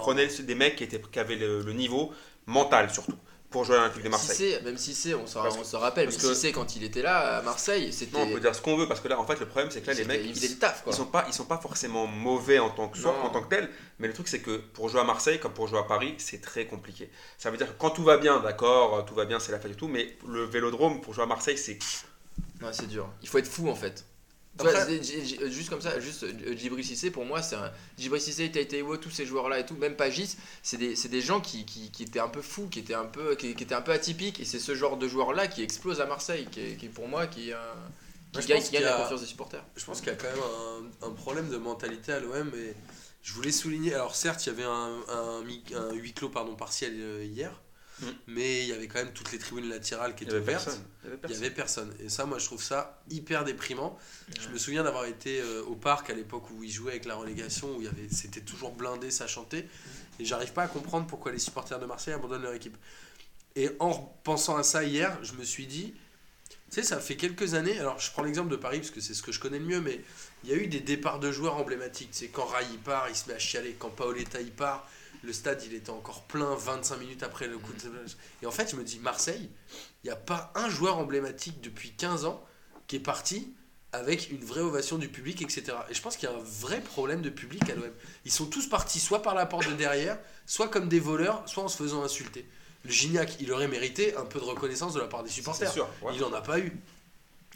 prenait des mecs qui, étaient, qui avaient le niveau mental surtout pour jouer à l'Olympique de Marseille. même si c'est, on, se rappelle, mais si c'est quand il était là à Marseille, c'était. on peut dire ce qu'on veut parce que là, en fait, le problème c'est que là, les mecs, ils, le taf, ils sont pas, ils sont pas forcément mauvais en tant que soi, en tant que tel, mais le truc c'est que pour jouer à Marseille comme pour jouer à Paris, c'est très compliqué. Ça veut dire que quand tout va bien, d'accord, tout va bien, c'est la fête et tout, mais le Vélodrome pour jouer à Marseille, c'est. Ouais, c'est dur. Il faut être fou en fait juste comme ça, juste euh, Djibril Cissé, pour moi, c'est un. Djibril Cissé, Taitaiwo, tous ces joueurs-là et tout, même Pagis, c'est des, des, gens qui, qui, qui, étaient un peu fous, qui étaient un peu, qui, étaient un peu atypiques, et c'est ce genre de joueurs-là qui explose à Marseille, qui, qui pour moi, qui, qui gagne, la confiance des supporters. Je pense qu'il y a quand même un, un, problème de mentalité à l'OM, et je voulais souligner, alors certes, il y avait un, un, un huis clos pardon, partiel euh, hier, Mm. Mais il y avait quand même toutes les tribunes latérales qui étaient ouvertes. Il n'y avait, personne. Et ça, moi, je trouve ça hyper déprimant. Je me souviens d'avoir été euh, au parc à l'époque où ils jouaient avec la relégation, où il y avait, c'était toujours blindé, ça chantait. Et j'arrive pas à comprendre pourquoi les supporters de Marseille abandonnent leur équipe. Et en pensant à ça hier, je me suis dit, tu sais, ça fait quelques années, alors je prends l'exemple de Paris parce que c'est ce que je connais le mieux, mais il y a eu des départs de joueurs emblématiques. C'est quand Rai part, il se met à chialer. Quand Paoletta il part, le stade il était encore plein 25 minutes après le coup de... Et en fait, je me dis, Marseille, il n'y a pas un joueur emblématique depuis 15 ans qui est parti avec une vraie ovation du public, etc. Et je pense qu'il y a un vrai problème de public à l'OM. Ils sont tous partis soit par la porte de derrière, soit comme des voleurs, soit en se faisant insulter. Le Gignac, il aurait mérité un peu de reconnaissance de la part des supporters. Sûr, Il n'en a pas eu.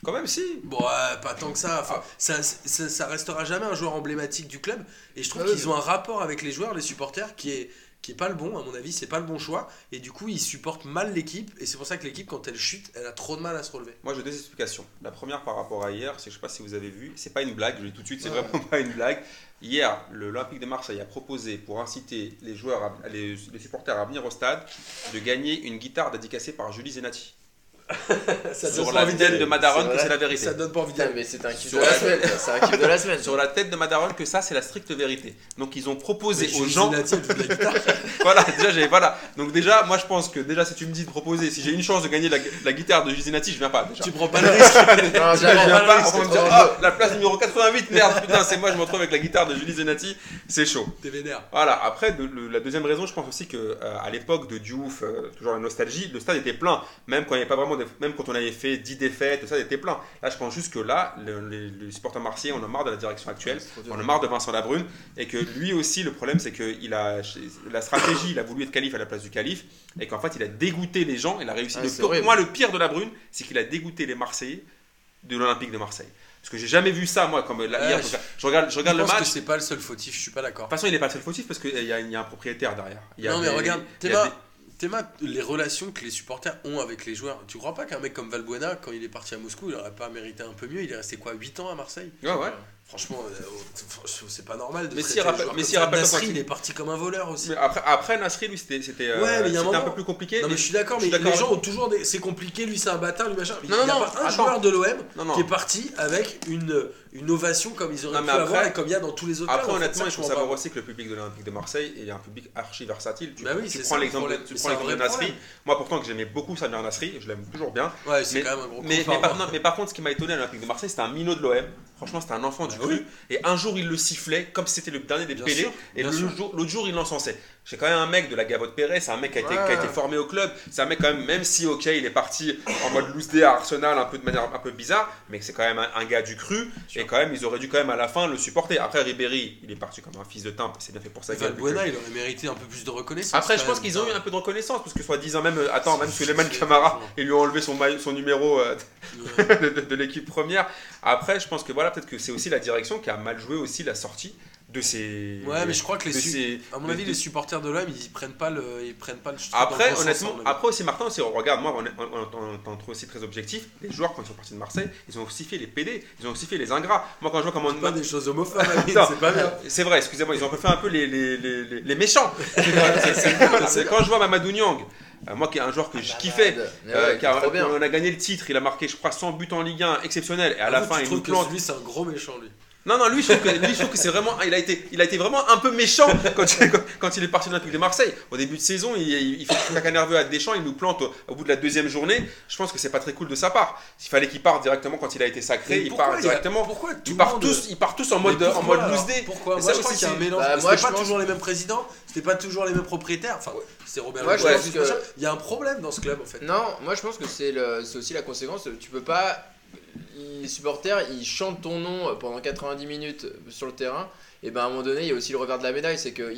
Quand même, si. Bon, ouais, pas tant que ça. Enfin, ah. ça, ça, restera jamais un joueur emblématique du club. Et je trouve ah qu'ils ont un rapport avec les joueurs, les supporters, qui est, qui est pas le bon, à mon avis. C'est pas le bon choix. Et du coup, ils supportent mal l'équipe. Et c'est pour ça que l'équipe, quand elle chute, elle a trop de mal à se relever. Moi, j'ai deux explications. La première par rapport à hier, c'est je sais pas si vous avez vu, c'est pas une blague, je le dis tout de suite, c'est vraiment pas une blague. Hier, l'Olympique de Marseille a proposé, pour inciter les joueurs, les, les supporters à venir au stade, de gagner une guitare dédicacée par Julie Zenati. Sur la tête de Madaron que c'est la vérité. Ça donne pas envie d'aller. Mais c'est un kiff de la semaine. C'est un kiff de la semaine. Sur la tête de Madaron que ça c'est la stricte vérité. Donc ils ont proposé aux gens. [laughs] voilà déjà j'ai voilà. Donc déjà moi je pense que déjà si tu me dis de proposer si j'ai une chance de gagner la, guitare de Gizinati je viens pas déjà. Tu prends pas le risque. [laughs] non, je viens pas. On va me dire oh, la place numéro 88 merde putain c'est moi je me retrouve avec la guitare de Julie Zenati c'est chaud. T'es vénère. Voilà après la deuxième raison je pense aussi que euh, à l'époque de Diouf euh, toujours la nostalgie le stade était plein même quand il n'y avait pas vraiment même quand on avait fait 10 défaites, tout ça, était plein. Là, je pense juste que là, les, supporters marseillais, on a marre de la direction actuelle, on a marre de Vincent Labrune, et que lui aussi, le problème, c'est que il a la stratégie, il a voulu être calife à la place du calife, et qu'en fait, il a dégoûté les gens, il a réussi. Ah, pour moi, le pire de Labrune, c'est qu'il a dégoûté les Marseillais de l'Olympique de Marseille. Parce que j'ai jamais vu ça, moi, comme là, hier. Je, regarde, je regarde le match. que c'est pas le seul fautif, je suis pas d'accord. De toute façon, il n'est pas le seul fautif parce qu'il y, a, y a un propriétaire derrière. non, mais regarde, Théma, les relations que les supporters ont avec les joueurs. Tu crois pas qu'un mec comme Valbuena, quand il est parti à Moscou, il aurait pas mérité un peu mieux? Il est resté quoi 8 ans à Marseille? Ouais, ouais. Franchement, euh, c'est pas normal de Mais si rappelle, mais si rappelle Nasri, il est parti comme un voleur aussi. Mais après, après Nasri, lui, c'était c'était euh, un, peu plus compliqué. Non, mais je suis d'accord, mais les gens ont toujours des. C'est compliqué, lui, c'est un bâtard, lui, machin. Non, il n'y a pas un joueur de l'OM qui est parti avec une, une ovation comme ils auraient pu après, avoir et comme il y a dans tous les autres Après, honnêtement, il faut savoir aussi que le public de l'Olympique de Marseille est un public archi versatile. Tu, bah oui, tu prends l'exemple de Nasri. Moi, pourtant, que j'aimais beaucoup Samir Nasri, je l'aime toujours bien. Ouais, c'est quand même un gros Mais par contre, ce qui m'a étonné à l'Olympique de Marseille, c'était un minot de l'OM. Franchement, c'était un enfant du bah cru. Et un jour, il le sifflait comme si c'était le dernier des Pélé. Et l'autre jour, jour, il l'encensait. C'est quand même un mec de la Gavotte Perret, c'est un mec qui a, été, qui a, été, formé au club, c'est un mec quand même, même si ok il est parti en mode loose day à Arsenal un peu de manière un peu bizarre, mais c'est quand même un, gars du cru, et quand même ils auraient dû quand même à la fin le supporter. Après Ribéry, il est parti comme un fils de timbre, c'est bien fait pour ça. Valbuena, il aurait mérité un peu plus de reconnaissance. Après je pense qu'ils ont eu un peu de reconnaissance, parce que soit disant même, euh, attends, même Suleiman Camara, ils lui ont enlevé son, son numéro euh, [laughs] de, l'équipe première. Après je pense que voilà, peut-être que c'est aussi la direction qui a mal joué aussi la sortie de ces. Ouais, mais je crois que les. à mon avis, les supporters de l'OM, ils prennent pas le, ils prennent pas le. Après, honnêtement, après aussi, Martin, aussi, regarde, moi, on est, aussi très objectif. Les joueurs, quand ils sont partis de Marseille, ils ont aussi fait les PD, ils ont aussi fait les ingrats. Moi, quand je vois comment. C'est pas des choses homophobes, [laughs] c'est pas bien. C'est vrai, excusez-moi, ils ont fait un peu les, les, les, les méchants. [laughs] [laughs] c'est quand je vois Mamadou Niang. Euh, moi qui est un joueur que je kiffais, euh, car on a gagné le titre, il a marqué je crois 100 buts en Ligue 1, exceptionnel, et à la fin il nous plante. Lui c'est un gros méchant lui. Non, non, lui, je trouve que, que c'est vraiment. Il a, été, il a été vraiment un peu méchant quand, quand il est parti de l'Olympique de Marseille. Au début de saison, il, il fait un caca nerveux à Deschamps, il nous plante au, bout de la deuxième journée. Je pense que c'est pas très cool de sa part. Il fallait qu'il parte directement quand il a été sacré, il part directement. pourquoi ils, partent tous, ils partent tous en mode, en mode loose day. Pourquoi Moi, je crois qu'il y a un mélange. Bah, c'était pas toujours les mêmes présidents, c'était pas toujours les mêmes propriétaires. Enfin, c'est Robert moi, Il y a un problème dans ce club en fait. Non, moi je pense que c'est aussi la conséquence. Tu peux pas les supporters ils chantent ton nom pendant 90 minutes sur le terrain et ben à un moment donné il y a aussi le revers de la médaille c'est que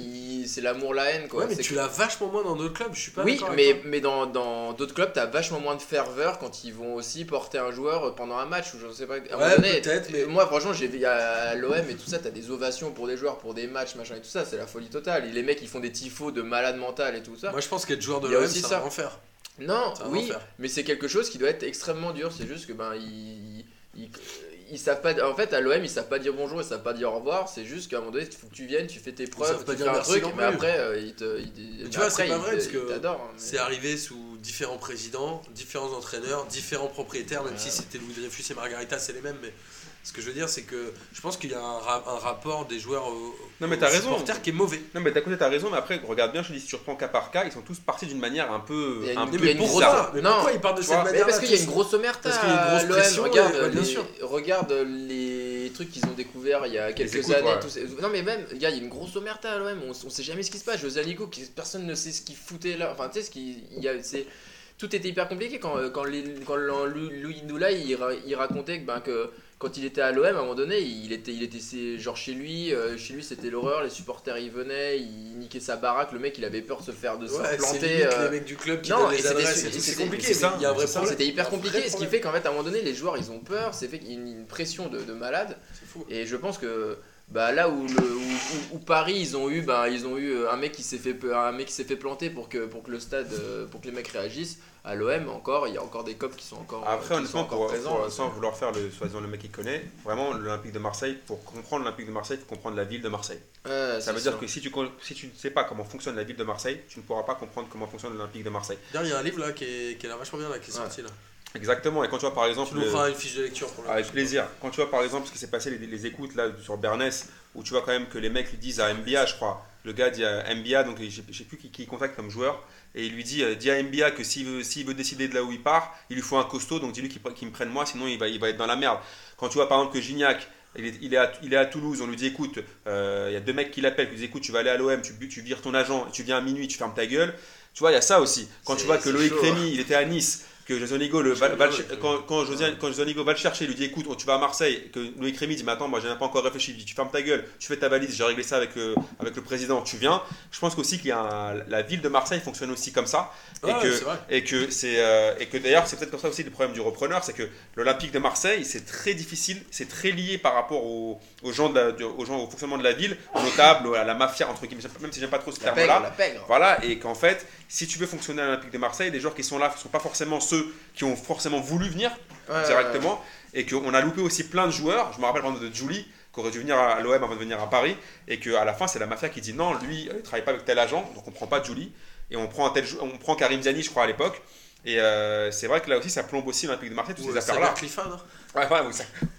c'est l'amour la haine quoi. Ouais, mais tu l'as vachement moins dans d'autres clubs je suis pas oui mais, mais dans d'autres clubs t'as vachement moins de ferveur quand ils vont aussi porter un joueur pendant un match ou je sais pas à un ouais, peut-être mais moi franchement j'ai vu à l'OM et tout ça t'as des ovations pour des joueurs pour des matchs machin et tout ça c'est la folie totale. Et les mecs ils font des tifos de malade mental et tout ça. Moi je pense qu'être joueur de l'OM c'est un enfer non, oui, mais c'est quelque chose qui doit être extrêmement dur. C'est juste que ben ils, ils, savent pas. En fait, à l'OM, ils savent pas dire bonjour, ils savent pas dire au revoir. C'est juste qu'à un moment donné, il faut que tu viennes, tu fais tes preuves, tu fais un truc, mais après, euh, ils te. tu vois, c'est pas vrai parce que c'est arrivé sous différents présidents, différents entraîneurs, différents propriétaires, même si c'était Louis Dreyfus et Margarita, c'est les mêmes, mais ce que je veux dire, c'est que je pense qu'il y a un, rapport des joueurs au, non, mais as raison. qui est mauvais. Non, mais d'un côté, t'as raison, mais après, regarde bien, je dis, si tu reprends cas par cas, ils sont tous partis d'une manière un peu. un peu mais pourquoi, mais pourquoi ils partent de cette manière Parce qu'il y a une grosse omerta. Parce qu'il y a une grosse pression. Regarde, bien sûr. regarde les trucs qu'ils ont découvert il y a quelques années. Non, mais même, il y a une grosse omerta à l'OM. On, on sait jamais ce qui se passe. José Aligo, personne ne sait ce qu'il foutait là. Enfin, tu sais, ce qui. Tout était hyper compliqué quand, quand, quand Louis Noula il, il racontait que, ben, que quand il était à l'OM, à un moment donné, il était, il était genre chez lui, euh, chez lui c'était l'horreur, les supporters ils venaient, ils niquaient sa baraque, le mec il avait peur de se faire de se planter. Euh... les mecs du club qui non, c'est compliqué, ça. Il y a un vrai C'était hyper compliqué, ce qui fait qu'en fait à un moment donné les joueurs ils ont peur, c'est fait qu'il y a une, pression de, de malade. Et je pense que bah là où, le, où, Paris ils ont eu bah, ils ont eu euh, un mec qui s'est fait un mec qui s'est fait planter pour que pour que le stade euh, pour que les mecs réagissent. À l'OM encore il y a encore des cops qui sont encore après honnêtement encore présents sans vouloir faire le soi-disant le mec qui connaît vraiment l'Olympique de Marseille pour comprendre l'Olympique de Marseille il faut comprendre la ville de Marseille. Ça veut dire que si tu si tu ne sais pas comment fonctionne la ville de Marseille tu ne pourras pas comprendre comment fonctionne l'Olympique de Marseille. Il y a un livre là qui est, qui est là vachement bien là qui est sorti là Exactement, et quand tu vois par exemple. Tu nous feras une fiche de lecture pour Avec plaisir. Quand tu vois par exemple ce qui s'est passé, les, les, écoutes là sur Bernès, où tu vois quand même que les mecs lui disent à MBA, je crois, le gars dit à MBA, donc je sais plus qui, qui contacte comme joueur, et il lui dit, euh, dit à MBA que s'il veut, veut décider de là où il part, il lui faut un costaud, donc dis-lui qu'il me prenne moi, sinon il va, il va être dans la merde. Quand tu vois par exemple que Gignac, il est, il, est à, il est, à, Toulouse, on lui dit écoute, euh, il y a deux mecs qui l'appellent, qui lui disent écoute, tu vas aller à l'OM, tu, tu vires ton agent, tu viens à minuit, tu fermes ta gueule. Tu vois, il y a ça aussi. Quand tu vois que Loïc Rémy, il était à Nice, que Josonigo le, va, quand, quand, Josonigo va le chercher, il lui dit écoute, tu vas à Marseille, que Loïc Rémy dit mais attends, moi j'ai pas encore réfléchi, tu fermes ta gueule, tu fais ta valise, j'ai réglé ça avec, euh, avec le président, tu viens. Je pense aussi qu'il y a la ville de Marseille fonctionne aussi comme ça. Et, que, et que c'est euh, et que d'ailleurs c'est peut-être comme ça aussi le problème du repreneur, c'est que l'Olympique de Marseille c'est très difficile, c'est très lié par rapport aux, aux gens, de aux gens au fonctionnement de la ville, aux notables, à la mafia entre guillemets, même si j'aime pas trop ce terme-là. Voilà, et qu'en fait, si tu veux fonctionner à l'Olympique de Marseille, les joueurs qui sont là ne sont pas forcément ceux qui ont forcément voulu venir directement, et qu'on a loupé aussi plein de joueurs. Je me rappelle par exemple de Julie qui aurait dû venir à l'OM avant de venir à Paris, et qu'à la fin c'est la mafia qui dit non, lui il travaille pas avec tel agent, donc on prend pas Julie, et on prend, un tel, on prend Karim Ziani je crois à l'époque, et euh, c'est vrai que là aussi, ça plombe aussi l'Olympique de Marseille, toutes ces affaires-là. Ouais,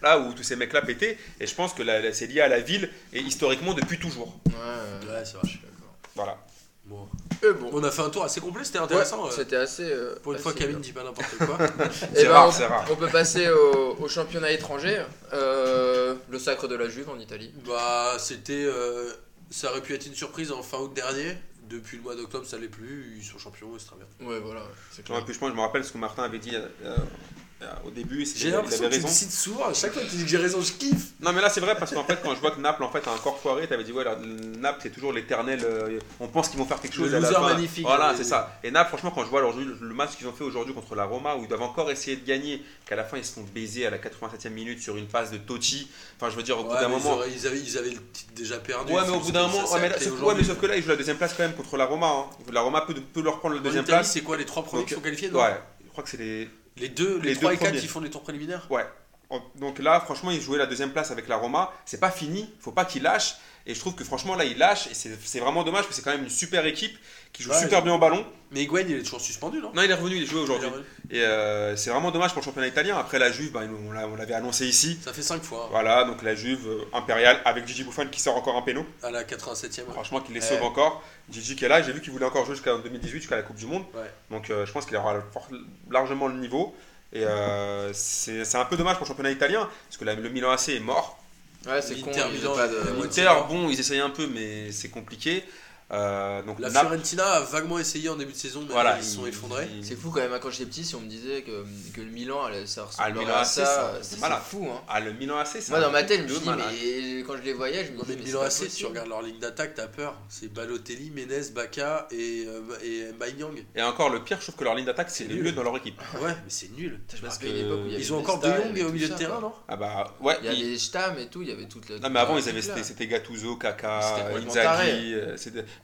là où tous ces mecs-là pétaient. Et je pense que c'est lié à la ville et historiquement depuis toujours. Ouais, ouais c'est vrai, je suis d'accord. Voilà. Bon. Euh, bon. On a fait un tour assez complet, c'était intéressant. Euh. c'était assez. Pour une fois, Kevin ne dit pas n'importe quoi. [laughs] c'est ben, rare, c'est rare. On peut passer au, championnat étranger. le sacre de la Juve en Italie. Bah, c'était. ça aurait pu être une surprise en fin août dernier depuis le mois d'octobre, ça l'est plus. Ils sont champions, c'est très bien. Ouais, voilà. C'est clair. je, me rappelle ce que Martin avait dit euh, euh, au début, j'ai l'impression que tu me cites souvent. À chaque fois que tu dis que j'ai raison, je kiffe. Non, mais là, c'est vrai parce qu'en fait, quand je vois que Naples en fait, a encore foiré, tu avais dit, ouais, Naples, c'est toujours l'éternel. Euh, on pense qu'ils vont faire quelque chose. Le loser magnifique. Voilà, c'est ça. Et Naples, franchement, quand je vois le match qu'ils ont fait aujourd'hui contre la Roma, où ils doivent encore essayer de gagner, qu'à la fin, ils se font baiser à la 87e minute sur une passe de Totti. Enfin, je veux dire, au bout d'un moment. Ils avaient, ils avaient le titre déjà perdu. Ouais, mais au bout d'un moment. Ouais, mais, sauf que là, ils jouent la deuxième place quand même contre la Roma. Hein. La Roma peut, peut leur prendre la deuxième place. C'est quoi les trois premiers qui sont qualifiés Ouais, je crois que c'est les. Les deux, les, trois et quatre qui font les tours préliminaires? Ouais. Donc là, franchement, il jouait la deuxième place avec la Roma. C'est pas fini, faut pas qu'il lâche. Et je trouve que franchement, là, il lâche. Et c'est vraiment dommage parce que c'est quand même une super équipe qui joue super bien au ballon. Mais Higuain, il est toujours suspendu, non? Non, il est revenu, il est joué aujourd'hui. Et euh, c'est vraiment dommage pour le championnat italien. Après, la Juve, bah, on l'avait annoncé ici. Ça fait 5 fois. Voilà, donc la Juve euh, impériale avec Gigi Buffon qui sort encore un péno. À la 87e. Franchement, qui les sauve encore. Gigi qui est là, j'ai vu qu'il voulait encore jouer jusqu'en 2018, jusqu'à la Coupe du Monde. Donc euh, je pense qu'il aura largement le niveau. Et euh, c'est un peu dommage pour le championnat italien, parce que le Milan AC est mort. Ouais, c'est con. L'Inter, bon, ils essayent un peu, mais c'est compliqué. Euh, donc la Fiorentina a vaguement essayé en début de saison, mais voilà, ils sont effondrés. C'est fou quand même, hein, quand j'étais petit, si on me disait que, que le Milan, ça ressemblerait ah, à ça, c'est fou. Hein. Ah, le Milan AC, c'est Moi, dans ma tête, je me dis, mais quand je les voyais, je me disais, mais le Milan AC, si tu regardes leur ligne d'attaque, t'as peur. C'est Balotelli, Menez, Baka et, euh, et Et encore, le pire, je trouve que leur ligne d'attaque, c'est mieux dans leur équipe. Ouais, mais c'est nul. Parce ils ont encore De Jong au milieu de terrain, non? Ah bah, ouais. Il y avait Stam et tout, il y avait toute la. Non, mais avant, c'était Gattuso, Kaka, Inzaghi,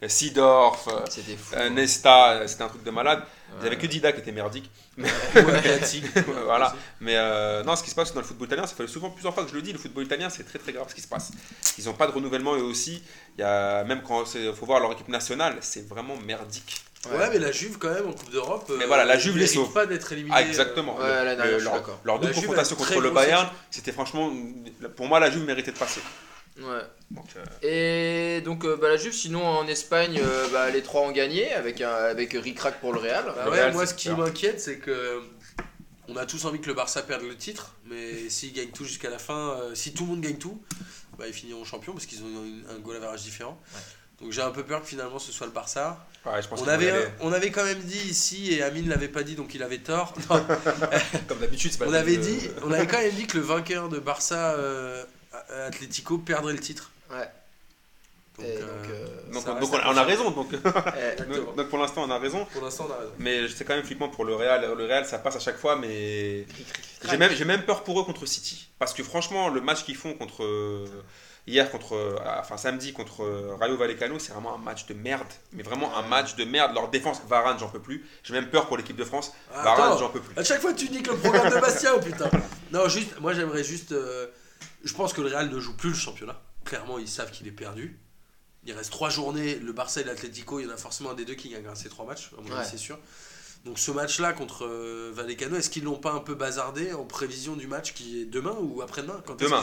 Euh, Nesta, euh, c'était un truc de malade. Vous n'avez que Dida qui était merdique. Mais... [laughs] [laughs] voilà. Mais euh, non, ce qui se passe dans le football italien, ça fait souvent plusieurs fois que je le dis, le football italien, c'est très très grave ce qui se passe. Ils n'ont pas de renouvellement eux aussi. Il y a, même quand il faut voir leur équipe nationale, c'est vraiment merdique. Ouais. mais la Juve quand même en Coupe d'Europe. mais voilà, la Juve les sauve. pas d'être éliminé. Ah, exactement. leur, leur double confrontation contre le Bayern, c'était franchement, pour moi, la Juve méritait de passer. Ouais. Euh, Et donc euh, bah, la Juve, sinon en Espagne, euh, bah, les trois ont gagné avec, un, avec Ric-Rac pour le Real. Bah moi, ce qui m'inquiète, c'est que on a tous envie que le Barça perde le titre, mais s'ils gagnent tout jusqu'à la fin, si tout le monde gagne tout, bah, ils finiront champions parce qu'ils ont un goal average différent. Donc j'ai un peu peur que finalement ce soit le Barça. on, avait, on avait quand même dit ici, et Amine ne l'avait pas dit donc il avait tort. [laughs] Comme d'habitude, on, avait dit, on avait quand même dit que le vainqueur de Barça euh, Atlético perdrait le titre. Ouais. Donc, euh, donc, euh, on, a raison. Donc, [laughs] donc pour l'instant, on a raison. Pour l'instant, on a raison. Mais c'est quand même flippant pour le Real. Le Real, ça passe à chaque fois, mais j'ai même, même peur pour eux contre City. Parce que franchement, le match qu'ils font contre hier contre, enfin samedi contre Rayo Vallecano, c'est vraiment un match de merde. Mais vraiment un match de merde. Leur défense, Varane, j'en peux plus. J'ai même peur pour l'équipe de France. Varane, j'en peux plus. À chaque fois, tu niques le programme de Bastia, oh putain. [laughs] Non, juste, moi j'aimerais juste. Je pense que le Real ne joue plus le championnat. Clairement, ils savent qu'il est perdu. Il reste trois journées. Le Barça et l'Atlético, il y en a forcément un des deux qui gagnera ces trois matchs, c'est sûr. Donc ce match-là contre euh, Vallecano, est-ce qu'ils l'ont pas un peu bazardé en prévision du match qui est demain ou après-demain? Quand Demain,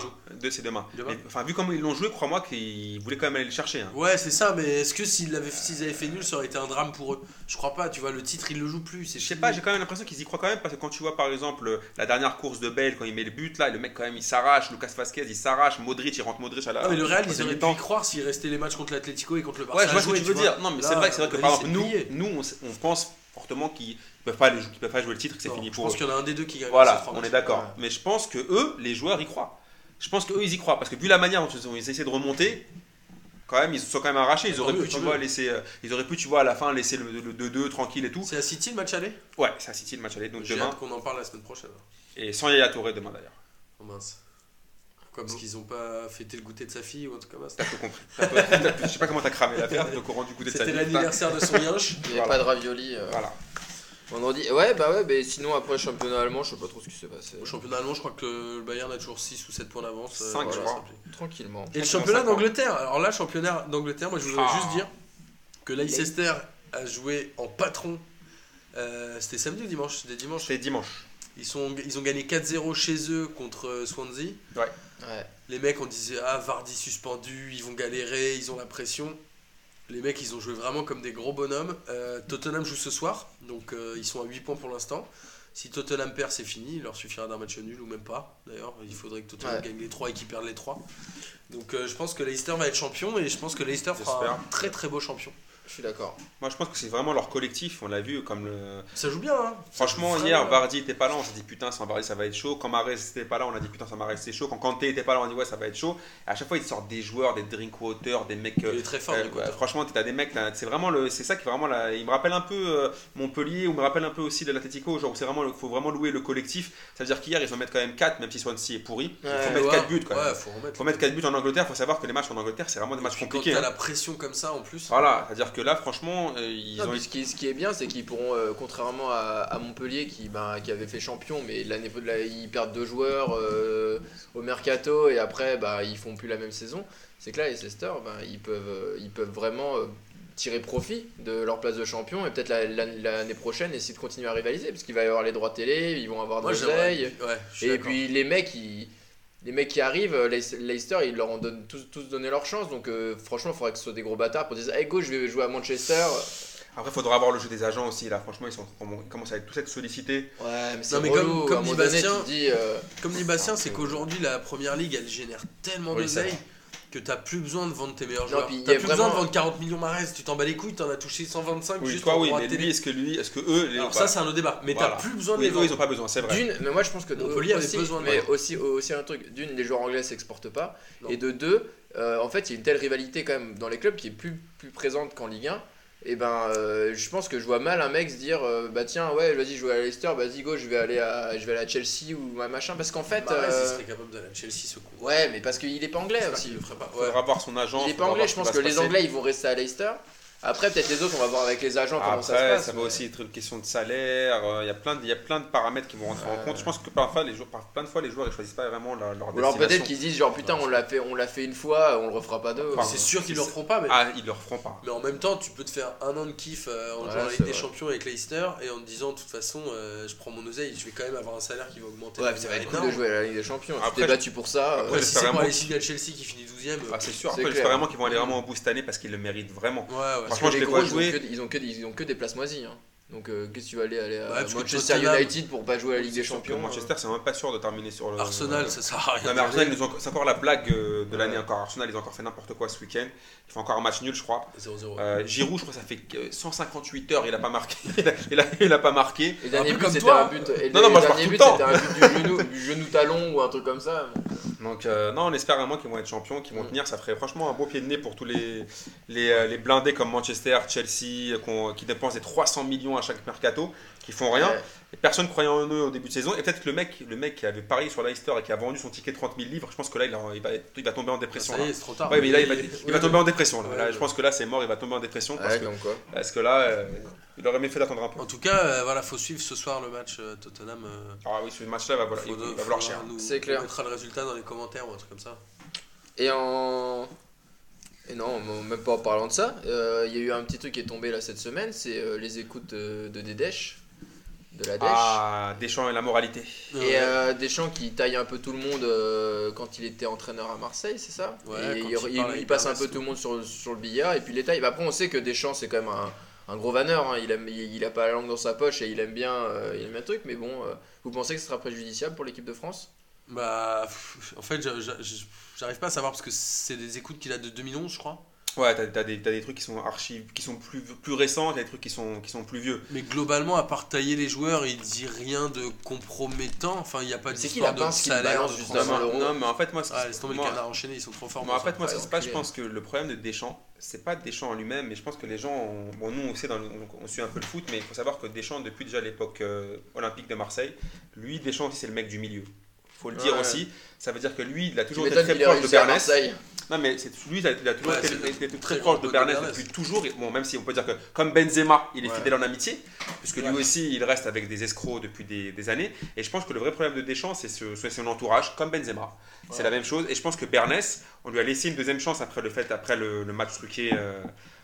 c'est demain. enfin, vu comment ils l'ont joué, crois-moi qu'ils voulaient quand même aller le chercher. Hein. Ouais, c'est ça, mais est-ce que s'ils avaient, avaient fait nul, ça aurait été un drame pour eux? Je crois pas, tu vois, le titre, ils le jouent plus. Je sais pas, j'ai quand même l'impression qu'ils y croient quand même, parce que quand tu vois par exemple la dernière course de Bale, quand il met le but, là, le mec quand même il s'arrache, Lucas Vasquez il s'arrache, Modric il rentre Modric à la. Non, mais le Real, ils auraient pu y croire s'il restait les matchs contre l'Atlético et contre le Barça. Ouais, je vois ce que tu veux dire. Non, mais c'est vrai, c'est vrai que par exemple, nous, nous on pense fortement qu'ils peuvent pas peuvent pas jouer le titre, que c'est fini pour eux. Je pense qu'il y en a un des deux qui gagne. Voilà, on est d'accord. Mais je pense que eux, les joueurs, y croient. Je pense qu'eux, ils y croient parce que vu la manière dont ils essaient de remonter, quand même, ils se sont quand même arrachés. Ils auraient pu, tu vois, laisser, euh, ils auraient pu, tu vois, à la fin laisser le 2-2 tranquille et tout. C'est à City le match aller? Ouais, c'est à City le match aller. Donc demain. qu'on en parle la semaine prochaine. Et sans Yaya Touré demain d'ailleurs. Oh mince. Quoi, parce qu'ils ont pas fêté le goûter de sa fille ou en tout cas T'as [laughs] tout compris. je sais pas comment t'as cramé l'affaire, t'es au courant du goûter de sa fille. C'était l'anniversaire de son yinche. Il n'y avait pas de ravioli. Euh. Voilà. Vendredi. Ouais, bah ouais, mais sinon après le championnat allemand, je sais pas trop ce qui s'est passé. Au championnat allemand, je crois que le Bayern a toujours 6 ou 7 points d'avance. 5, euh, je crois. Tranquillement. Et le championnat d'Angleterre. Alors là, championnat d'Angleterre, moi je voudrais ah. juste dire que Leicester a joué en patron. Euh, c'était samedi ou dimanche? C'était dimanche. C'était dimanche. Ils, sont, ils ont gagné 4-0 chez eux contre euh, Swansea. Ouais. Ouais. Les mecs, on disait Ah, Vardy suspendu, ils vont galérer, ils ont la pression. Les mecs, ils ont joué vraiment comme des gros bonhommes. Euh, Tottenham joue ce soir, donc euh, ils sont à 8 points pour l'instant. Si Tottenham perd, c'est fini. Il leur suffira d'un match nul ou même pas. D'ailleurs, il faudrait que Tottenham gagne les 3 et qu'ils perdent les 3. Donc euh, je pense que Leicester va être champion et je pense que Leicester fera un très très beau champion. Je suis d'accord. Moi, je pense que c'est vraiment leur collectif. On l'a vu comme le. Ça joue bien, hein Franchement, hier, Vardy était pas là. On s'est dit putain, sans Vardy, ça va être chaud. Quand Marais n'était pas là, on a dit putain, sans Marais, c'est chaud. Quand Kanté était pas là, on a dit ouais, ça va être chaud. Et à chaque fois, ils sortent des joueurs, des Drinkwater, des mecs. Il est très fort. Euh, franchement, tu as des mecs là. C'est vraiment le. C'est ça qui est vraiment là. Il me rappelle un peu euh, Montpellier ou me rappelle un peu aussi de l'Atletico. Genre, c'est vraiment. Il faut vraiment louer le collectif. Ça veut dire qu'hier, ils vont mettre quand même 4, même si Swansea est pourri. Il faut mettre 4 buts quand même. faut, mettre 4 buts en Angleterre. Il faut savoir que les matchs en Angleterre, c'est vraiment des matchs compliqués. Quand t'as hein. la pression comme ça en plus. Voilà. C'est-à-dire que là, franchement euh, ce, qui, ce, qui, est bien, c'est qu'ils pourront, euh, contrairement à, Montpellier qui, ben, qui avait fait champion, mais l'année ils perdent deux joueurs euh, au mercato et après bah, ils font plus la même saison. C'est que là, les Leicester, ben, ils, peuvent, ils peuvent vraiment tirer profit de leur place de champion et peut-être l'année prochaine essayer de continuer à rivaliser parce qu'il va y avoir les droits télé, ils vont avoir de l'oseille. et puis les mecs, ils les mecs qui arrivent, euh, Leicester, ils leur ont tous, tous, donné leur chance. Donc euh, franchement, il faudrait que ce soit des gros bâtards pour dire Hey go, je vais jouer à Manchester. Après, il faudra avoir le jeu des agents aussi. Là, franchement, ils, sont, commencent à être tous être sollicités. Ouais, mais c'est comme, comme dit Bastien, euh, comme dit Bastien, c'est qu'aujourd'hui, la première ligue, elle génère tellement de d'oseille que t'as plus besoin de vendre tes meilleurs joueurs. T'as plus besoin de vendre 40 millions Marès, tu t'en bats les couilles, t'en as touché 125 oui, juste toi, oui, mais lui, est-ce que lui, est-ce que eux. Les... Alors ça, c'est un autre débat. Mais t'as plus besoin de les vendre. ils ont pas besoin, c'est vrai. D'une, mais moi je pense que Montpellier avait besoin de Mais aussi, aussi un truc, d'une, les joueurs anglais s'exportent pas. Et de deux, euh, en fait, il y a une telle rivalité quand même dans les clubs qui est plus, plus présente qu'en Ligue 1 et ben euh, je pense que je vois mal un mec se dire euh, bah tiens ouais vas-y je vais à Leicester vas-y go je vais aller à je vais aller à Chelsea ou machin. Parce qu'en fait bah ouais, euh... serait capable d'aller à Chelsea ce coup. ouais mais parce qu'il est pas anglais aussi. il le ferait pas. Ouais. faudra voir son agent il est pas anglais je pense que les anglais ils vont rester à Leicester après, peut-être les autres, on va voir avec les agents comment ça se passe. Ça va aussi être une question de salaire. Euh, il y, a plein de, il y a plein de paramètres qui vont rentrer en compte. Je pense que parfois, les joueurs, plein de fois, les joueurs ils choisissent pas vraiment leur, leur Alors peut-être qu'ils disent genre putain, on l'a fait, on l'a fait une fois, on le refera pas deux. c'est sûr qu'ils le referont pas. Mais... Ah, ils le referont pas. Mais en même temps, tu peux te faire un an de kiff euh, en jouant avec des champions avec Leicester et en te disant de toute façon, euh, je prends mon oseille, je vais quand même avoir un salaire qui va augmenter. Ouais, ça va être cool de jouer à la Ligue des Champions. tu t'es battu pour ça. Après, si c'est pour aller signer à Chelsea qui finit 12ème. Ah, c'est sûr. Après, j'espère vraiment qu'ils vont aller vraiment au bout cette année parce qu'ils le méritent vraiment. Franchement, je les vois jouer ils ont que, ils ont que des places moisies. Hein. Donc euh, qu'est-ce que tu vas aller, aller à Manchester United pour pas jouer à la Ligue des Champions Manchester, c'est même pas sûr de terminer sur le. Arsenal, ça sert à rien. Non, mais Arsenal, c'est encore la blague euh, de l'année encore. Arsenal, ils ont encore fait n'importe quoi ce week-end. Ils font encore un match nul, je crois. 0-0. Euh, Giroud, je crois, ça fait 158 heures, il a pas marqué. [laughs] il, a, il, a, pas marqué. Et dernier but, c'était un but. Et non, non, moi je dernier but, c'était un but du genou, du genou talon ou un truc comme ça. Donc non, on espère vraiment qu'ils vont être champions, qu'ils vont mm. tenir. Ça ferait franchement un beau pied de nez pour tous les les, les blindés comme Manchester, Chelsea, qui dépensent des 300 millions à chaque mercato qui font rien. Et personne croyait en eux au début de saison. Et peut-être que le mec, le mec qui avait parié sur Leicester et qui a vendu son ticket de 30 000 livres, je pense que là, il, va, il va, tomber en dépression. Ça y est, c'est trop tard. Ouais, mais là, il va, tomber en dépression. Là. je pense que là, c'est mort, il va tomber en dépression. Parce, que, parce que là, euh, il aurait mieux fait d'attendre un peu. En tout cas, euh, voilà, faut suivre ce soir le match euh, Tottenham. ah oui, ce match-là va, il, va valoir cher. C'est clair. On mettra le résultat dans les commentaires ou un truc comme ça. Et en. Et non, même pas en parlant de ça, il y a eu un petit truc qui est tombé là cette semaine, c'est les écoutes de, de de la Dèche. Ah, Deschamps et la moralité. Et euh, Deschamps qui taille un peu tout le monde euh, quand il était entraîneur à Marseille, c'est ça? Ouais, il, passe un peu tout le monde sur, sur le billard et puis les taille. Bah, après, on sait que Deschamps, c'est quand même un, un gros vanneur. Hein. Il, aime, il, a pas la langue dans sa poche et il aime bien, euh, il aime bien le truc. Mais bon, vous pensez que ce sera préjudiciable pour l'équipe de France? Bah, [laughs] en fait, j'arrive pas à savoir parce que c'est des écoutes qu'il a de 2011, je crois. Ouais, t'as as des, des trucs qui sont archives, qui sont plus, plus récents, t'as des trucs qui sont, qui sont plus vieux. Mais globalement, à part tailler les joueurs, il dit rien de compromettant. Enfin, il n'y a pas d'histoire de salaire. justement non, mais en fait, moi, ah, laisse tomber moi, les canards enchaînés, ils sont trop forts. en fait, moi, ce qui se passe, je pense que le problème de Deschamps, c'est pas Deschamps en lui-même, mais je pense que les gens, bon, nous, on sait, dans on, suit un peu le foot, mais il faut savoir que Deschamps, depuis déjà l'époque euh, olympique de Marseille, lui, Deschamps aussi, c'est le mec du milieu faut le dire aussi. Ça veut dire que lui, il a toujours été très proche de Bernès. Non, mais lui, il a, toujours été, très, proche de Bernès depuis toujours. Bon, même si on peut dire que, comme Benzema, il est fidèle en amitié, puisque lui aussi, il reste avec des escrocs depuis des, années. Et je pense que le vrai problème de Deschamps, c'est son entourage, comme Benzema. C'est la même chose. Et je pense que Bernès, on lui a laissé une deuxième chance après le, fait, après le, match truqué euh,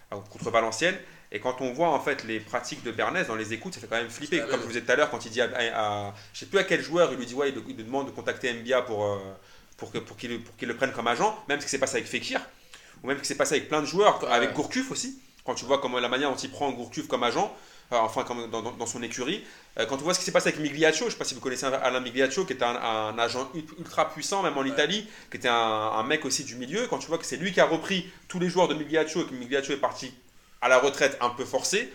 contre Valenciennes. Et quand on voit en fait les pratiques de Bernès dans les écoutes, ça fait quand même flipper. Comme je vous disais tout à l'heure, quand il dit à, à, je sais plus à quel joueur, il lui dit ouais, il, demande de contacter MBA pour, euh, pour, pour qu'il le prenne comme agent, même ce qui s'est passé avec Fekir, ou même ce qui s'est passé avec plein de joueurs, avec Gourcuff aussi. Quand tu vois comment la manière dont il prend Gourcuff comme agent, enfin comme dans, dans, son écurie. Euh, quand tu vois ce qui s'est passé avec Migliaccio, je ne sais pas si vous connaissez Alain Migliaccio, qui était un, agent ultra puissant, même en Italie, qui était un, un, mec aussi du milieu. Quand tu vois que c'est lui qui a repris tous les joueurs de Migliaccio et que Migliaccio est parti à la retraite un peu forcée.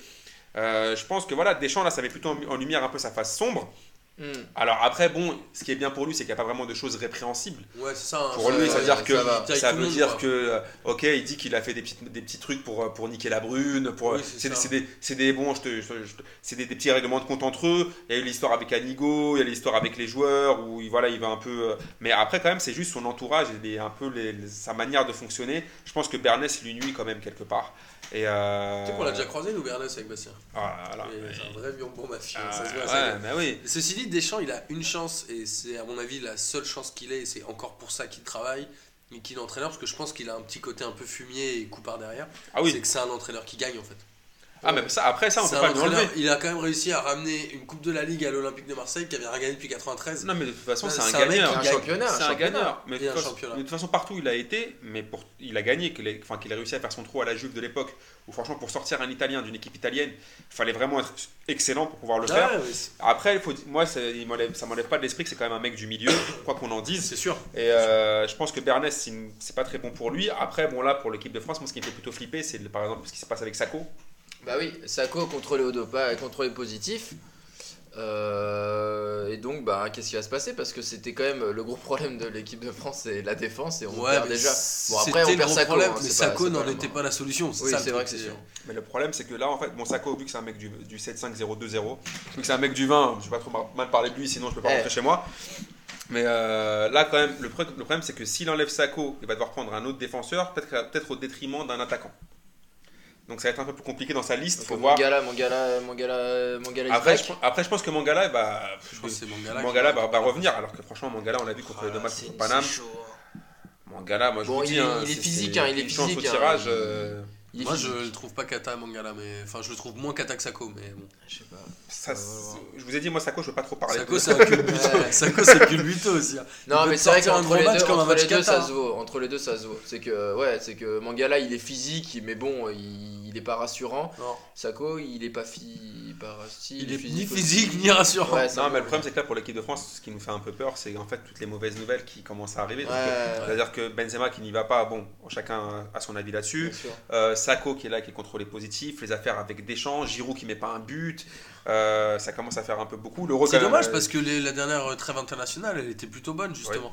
Euh, je pense que voilà, Deschamps, là, ça met plutôt en lumière un peu sa face sombre. Hmm. Alors après, bon, ce qui est bien pour lui, c'est qu'il n'y a pas vraiment de choses répréhensibles. Ouais, c'est ça. Hein, pour lui, ça, veut dire que ça, veut dire que, euh, ok, il dit qu'il a fait des petits, des petits trucs pour, euh, pour niquer la brune. Pour, c'est des, des, bon, c'est des, petits règlements de compte entre eux. Il y a eu l'histoire avec Anigo, il y a l'histoire avec les joueurs où voilà, il va un peu. Mais après, quand même, c'est juste son entourage et un peu sa manière de fonctionner. Je pense que Bernès lui nuit quand même quelque part. Et euh... Tu sais qu'on l'a déjà croisé, nous, Bernès, avec Bastien. Ah, C'est un vrai bon mafieux. Ah, ça se voit, ouais, mais oui. Ceci dit, Deschamps, il a une chance, et c'est à mon avis la seule chance qu'il ait, et c'est encore pour ça qu'il travaille, et qu'il est entraîneur, parce que je pense qu'il a un petit côté un peu fumier et coup par derrière. Ah oui. C'est que c'est un entraîneur qui gagne, en fait. Ah, mais ça, après ça, on peut pas l'enlever. Il a quand même réussi à ramener une Coupe de la Ligue à l'Olympique de Marseille qui avait rien gagné depuis 93. Non, mais de toute façon, c'est un, gagneur. Un championnat. C'est un gagneur. Mais de, toute façon, partout il a été, mais pour, il a gagné, qu'il enfin, qu'il a réussi à faire son trou à la Juve de l'époque, où franchement, pour sortir un Italien d'une équipe italienne, il fallait vraiment être excellent pour pouvoir le faire. Après, faut, moi, ça m'enlève pas de l'esprit que c'est quand même un mec du milieu, [coughs] quoi qu'on en dise. C'est sûr. Et euh, je pense que Bernès, c'est pas très bon pour lui. Après, bon, là, pour l'équipe de France, moi, ce qui me fait plutôt flipper, c'est par exemple ce qui se passe avec Sako. Bah oui, Sako contrôlé au dopage, contrôlé positif. Euh, et donc, bah, qu'est-ce qui va se passer? Parce que c'était quand même le gros problème de l'équipe de France, c'est la défense, et on perd déjà. Bon, après, on perd Sako. Problème, hein, mais Sako n'en était pas la solution. Oui, c'est vrai que c'est sûr. Mais le problème, c'est que là, en fait, bon, Sako, vu que c'est un mec du, du 7-5-0-2-0, vu que c'est un mec du 20, je vais pas trop mal parler de lui, sinon je peux pas eh. rentrer chez moi. Mais euh, là, quand même, le, problème, c'est que s'il enlève Sako, il va devoir prendre un autre défenseur, peut-être peut au détriment d'un attaquant. Donc ça va être un peu plus compliqué dans sa liste. Faut Mangala, voir. Mangala, Mangala, Mangala. Après, je, après, je pense que Mangala, bah, je pense que Mangala, Mangala va, revenir. Alors que franchement, Mangala, on l'a vu contre le deux matchs contre Paname. Mangala, moi je vous dis, il, hein, il est physique, hein, il est physique. au tirage. Euh, moi, je le trouve pas kata Mangala, mais enfin, je le trouve moins kata que Sako, mais bon. Je sais pas. Ça, je vous ai dit, moi, Sako, je veux pas trop parler. Sako, c'est un culbuto. [laughs] [laughs] Sako, c'est culbuto aussi. Hein. Non, mais c'est vrai qu'entre les, deux, entre les deux, ça se vaut. Entre les deux, ça se vaut. C'est que, ouais, c'est que Mangala, il est physique, mais bon, il il est pas rassurant. Sako, il est pas, fi... pas il est ni physique ni rassurant. non, mais le problème c'est que là pour l'équipe de France, ce qui nous fait un peu peur, c'est en fait toutes les mauvaises nouvelles qui commencent à arriver. C'est-à-dire que Benzema qui n'y va pas, bon, chacun a son avis là-dessus. Euh, Sako qui est là, qui est contrôlé positif, les affaires avec Deschamps, Giroud qui met pas un but. Euh, ça commence à faire un peu beaucoup. C'est dommage parce que la dernière trêve internationale, elle était plutôt bonne justement.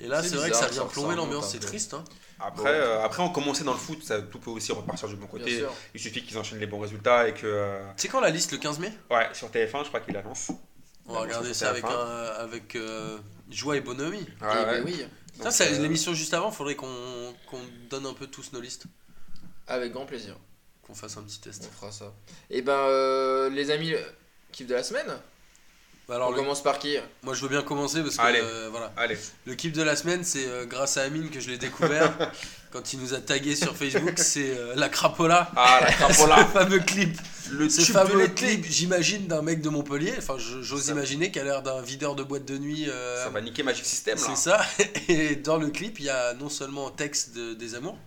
Et là, c'est vrai que ça vient plomber l'ambiance, c'est triste. Hein. Après, euh, après, on commençait dans le foot, ça, tout peut aussi repartir du bon côté. Il suffit qu'ils enchaînent les bons résultats et que. Euh, c'est quand la liste le 15 mai? Ouais, sur TF1, je crois qu'il annonce. On va regarder ça avec, avec euh, joie et bonhomie. Ouais, oui. c'est l'émission juste avant, il faudrait qu'on donne un peu tous nos listes. Avec grand plaisir. Qu'on fasse un petit test. On fera ça. Et eh ben, les amis, kiff de la semaine? Bah, alors, on commence par qui Moi je veux bien commencer parce que euh, voilà. Allez. Le clip de la semaine, c'est euh, grâce à Amine que je l'ai découvert. [laughs] quand il nous a tagué sur Facebook, c'est euh, la crapola. Ah, la [laughs] crapola. le fameux clip. Le ce fameux clip, j'imagine, d'un mec de Montpellier. Enfin, j'ose imaginer qu'il a l'air d'un videur de boîte de nuit. ça va niquer Magic System là. C'est ça. [laughs] Et dans le clip, il y a non seulement un texte de, des amours,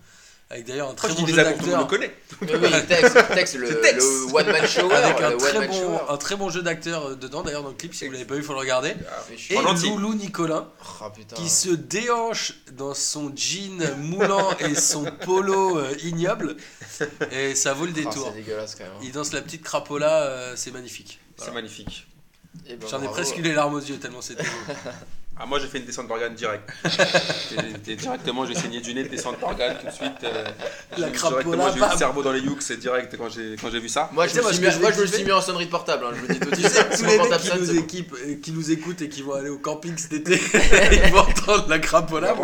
Avec d'ailleurs [laughs] un très bon jeu d'acteur. le connaît. Oui, Tex, Tex, le, le one man show. Avec un, très bon, un très bon jeu d'acteur dedans d'ailleurs dans le clip. Si vous l'avez pas vu, il faut le regarder. Ah, et Loulou Nicolas oh, qui se déhanche dans son jean moulant [laughs] et son polo euh, ignoble. Et ça vaut le oh, détour. c'est dégueulasse quand même. Hein. Il danse la petite crapola, euh, c'est magnifique. C'est magnifique. Ben, J'en ai presque eu les larmes aux yeux tellement c'était beau. [laughs] Ah, moi j'ai fait une descente d'organes direct. [laughs] directement, j'ai saigné du nez, descente d'organes tout de suite. Euh, la crapola, j'ai eu le cerveau dans les youks, c'est direct quand j'ai, quand j'ai vu ça. Moi je, me, suis, moi, je me suis mis en sonnerie de portable, hein, je vous dis tout de suite. tous les mecs qui nous, équipent, euh, qui nous écoutent et qui vont aller au camping cet été, [laughs] ils vont entendre la crapola,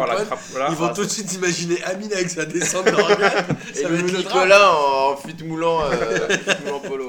ils vont tout de suite imaginer Amine avec sa descente d'organes. et le Nicolas en fuite moulant, euh, [laughs] moulant polo.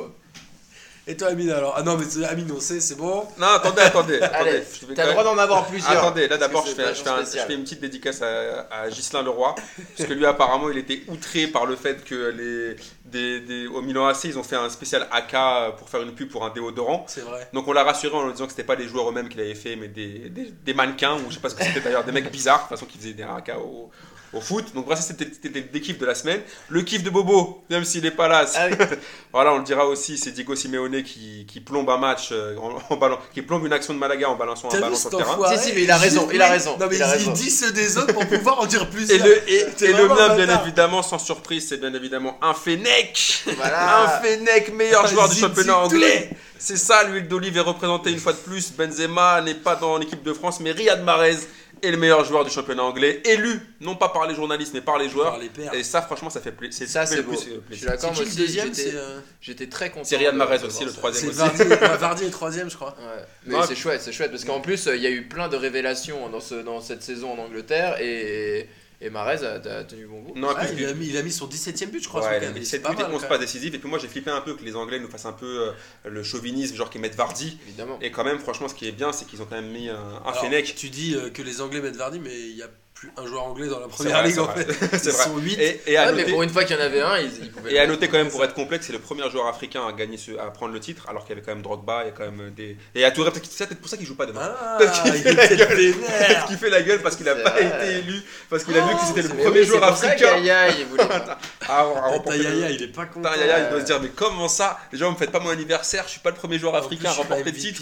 Et toi, Amine, alors? Ah non, mais Amine, on sait, c'est bon. Non, attendez, attendez. [laughs] Allez, t'as le droit d'en avoir plusieurs. Attendez, là d'abord, je, fais, je, fais une petite dédicace à, à Ghislain Leroy. parce que lui, apparemment, il était outré par le fait que les, des, des, au Milan AC, ils ont fait un spécial AK pour faire une pub pour un déodorant. C'est vrai. Donc on l'a rassuré en lui disant que c'était pas des joueurs eux-mêmes qui l'avaient fait, mais des, des, des, mannequins, ou je sais pas ce que c'était d'ailleurs, des mecs bizarres, de toute façon, qui faisaient des AK au, au foot. Donc voilà, c'était le kiff de la semaine. Le kiff de Bobo, même s'il n'est pas là, ah [laughs] voilà, on le dira aussi, c'est Diego Simeone qui, qui, plombe un match, euh, en, ballon, qui plombe une action de Malaga en balançant un ballon sur le terrain. Si, si, mais il a raison, il a raison. Non, mais il, dit ceux des autres pour pouvoir en dire plus. Et le, et, le mien, bien évidemment, sans surprise, c'est bien évidemment un Fennec. Voilà. Un Fennec, meilleur joueur du championnat anglais. C'est ça, l'huile d'olive est représentée une fois de plus. Benzema n'est pas dans l'équipe de France, mais Riyad Mahrez et le meilleur joueur du championnat anglais, élu non pas par les journalistes mais par les joueurs. et ça, franchement, ça fait plaisir. Ça, c'est beau. Je suis d'accord. Moi aussi, euh, j'étais très content. C'est Riyad Mahrez aussi, le troisième aussi. [laughs] Vardy, est troisième, je crois. Mais c'est chouette, c'est chouette parce qu'en plus, il y a eu plein de révélations dans, ce, dans cette saison en Angleterre et et Marez a, tenu bon goût. Non, il, a mis, il, a mis, son 17 e but, je crois. Ouais, il a mis 17 buts et 11 pas décisifs. Et puis moi, j'ai flippé un peu que les Anglais nous fassent un peu euh, le chauvinisme, genre qu'ils mettent Vardy. Évidemment. Et quand même, franchement, ce qui est bien, c'est qu'ils ont quand même mis un, un Fennec. Tu dis euh, que les Anglais mettent Vardy, mais il y a plus un joueur anglais dans la première ligue en fait. c'est vrai. Sont 8. Et, à noter, mais pour une fois qu'il y en avait un, ils, ils pouvaient. Et à noter quand même pour être complexe, c'est le premier joueur africain à gagner ce, à prendre le titre, alors qu'il y avait quand même Drogba, il y a quand même des. Et à Touré, c'est peut-être pour ça qu'il joue pas demain. Ah, [laughs] parce qu'il fait, la gueule. qui fait la gueule parce qu'il a pas été élu, parce qu'il a vu que c'était le premier joueur africain. Yaya, il voulait pas. Ah, Yaya, il est pas content. Yaya, il doit se dire mais comment ça? Les gens me faites pas mon anniversaire, je suis pas le premier joueur africain à remporter le titre.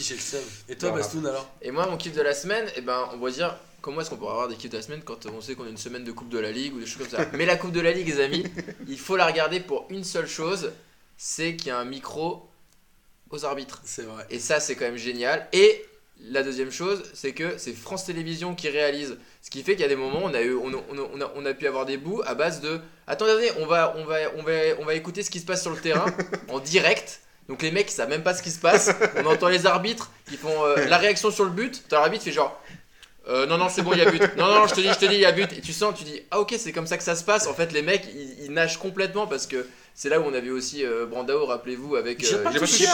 Et toi, Bastoun alors? Et moi, mon kiff de la semaine, eh ben, on va dire comment est-ce qu'on pourrait avoir des kiffs de la semaine quand on sait qu'on a une semaine de Coupe de la Ligue ou des choses comme ça Mais la Coupe de la Ligue, les amis, [laughs] il faut la regarder pour une seule chose c'est qu'il y a un micro aux arbitres. C'est vrai. Et ça, c'est quand même génial. Et la deuxième chose, c'est que c'est France Télévisions qui réalise. Ce qui fait qu'il y a des moments, on a, eu, on, on, a, on a pu avoir des bouts à base de Attendez, on va, on, va, on, va, on va écouter ce qui se passe sur le terrain [laughs] en direct. Donc les mecs, ils savent même pas ce qui se passe. On entend les arbitres qui font euh, la réaction sur le but. L'arbitre fait genre euh, non, non, c'est bon, il y a but. Non, non, je te dis, je te dis, il y a but. Et tu sens, tu dis, ah ok, c'est comme ça que ça se passe. En fait, les mecs, ils, nagent complètement parce que c'est là où on avait aussi euh, Brandao, rappelez-vous, avec. j'ai pas, touché,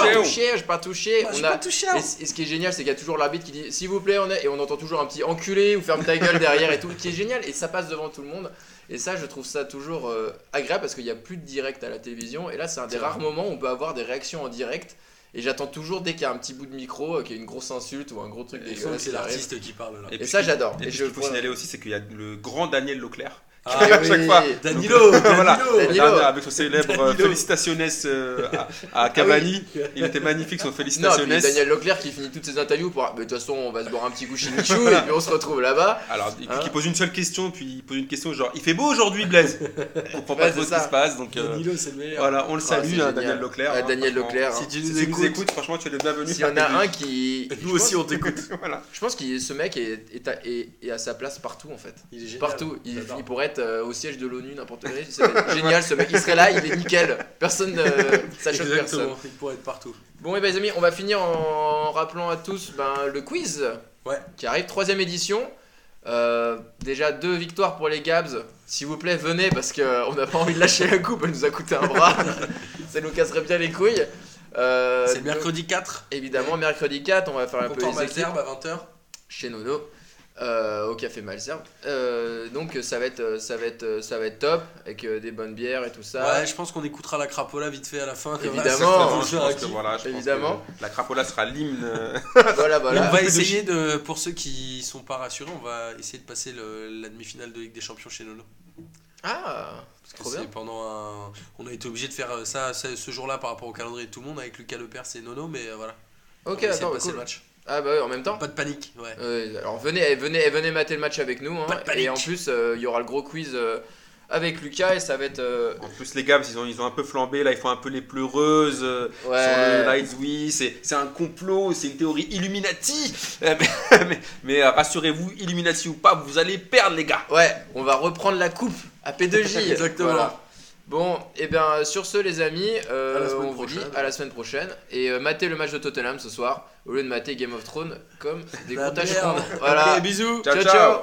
j'ai pas touché. on a... pas touché. Et, ce qui est génial, c'est qu'il y a toujours l'arbitre qui dit, s'il vous plaît, on est. Et on entend toujours un petit enculé ou ferme ta gueule derrière et tout, qui est génial. Et ça passe devant tout le monde. Et ça, je trouve ça toujours euh, agréable parce qu'il n'y a plus de direct à la télévision. Et là, c'est un des rares moments où on peut avoir des réactions en direct. Et j'attends toujours dès qu'il y a un petit bout de micro, euh, qu'il y a une grosse insulte ou un gros truc dégueulasse. C'est l'artiste qui parle là. Et, ça, j'adore. Et, je peux signaler aussi, c'est qu'il y a le grand Daniel Leclerc ah, à chaque fois. Danilo, Danilo, avec son célèbre euh, félicitationnes euh, à, Cavani. Ah il était magnifique son félicitationnes. Non, Daniel Leclerc qui finit toutes ses interviews pour. De toute façon, on va se boire un petit coup chez Michou [laughs] et puis on se retrouve là-bas. Alors, hein il pose une seule question, puis il pose une question genre Il fait beau aujourd'hui, Blaise On comprend pas trop ce qui se passe. Donc, euh, Danilo, c'est le meilleur. Voilà, on le ah, salue, hein, Daniel Leclerc. Hein, Daniel Leclerc. Si tu nous écoutes, franchement, tu es le bienvenu. S'il y en a un qui. Nous aussi, on t'écoute. [laughs] Je pense que ce mec est à sa place partout en fait. Partout. Il pourrait être au siège de l'ONU, n'importe quoi. C'est génial, ce mec, il serait là, il est nickel. Personne, ne ça choque personne. Il pourrait être partout. Bon, et ben, les amis, on va finir en rappelant à tous ben, le quiz ouais. qui arrive, troisième édition. Euh, déjà deux victoires pour les Gabs. S'il vous plaît, venez parce qu'on n'a pas envie de lâcher la coupe, elle nous a coûté un bras. [laughs] ça nous casserait bien les couilles. Euh, c'est mercredi 4. Évidemment, mercredi 4, on va faire un peu les équipes. à 20h. Chez Nono. Euh, au café Malzerbe. Euh, donc ça va être ça va être ça va être top avec euh, des bonnes bières et tout ça. Ouais, je pense qu'on écoutera la crapola vite fait à la fin. Évidemment, évidemment. la crapola sera l'hymne. [laughs] voilà, voilà. on va essayer de pour ceux qui sont pas rassurés, on va essayer de passer la demi-finale de Ligue des Champions chez Nono. Ah Trop bien. pendant un... On a été obligé de faire ça, ce jour-là par rapport au calendrier de tout le monde avec Lucas Lepers et Nono, mais voilà. Ok, attends, cool. le match. Ah bah oui, en même temps. Pas de panique, ouais. alors venez, venez, venez mater le match avec nous. Hein, et en plus, euh, il y aura le gros quiz euh, avec Lucas et ça va être. Euh, en plus, les gars, ils ont, ils ont un peu flambé, là, ils font un peu les pleureuses sur le Lights Oui, c'est un complot, c'est une théorie Illuminati. [laughs] mais, mais, rassurez-vous, Illuminati ou pas, vous allez perdre, les gars. Ouais, on va reprendre la coupe à P2J. [laughs] Exactement. Bon, et eh bien sur ce, les amis, on vous dit à la semaine prochaine. Et matez le match de Tottenham ce soir au lieu de mater Game of Thrones comme [laughs] des comptages. Voilà. bisous. ciao. ciao.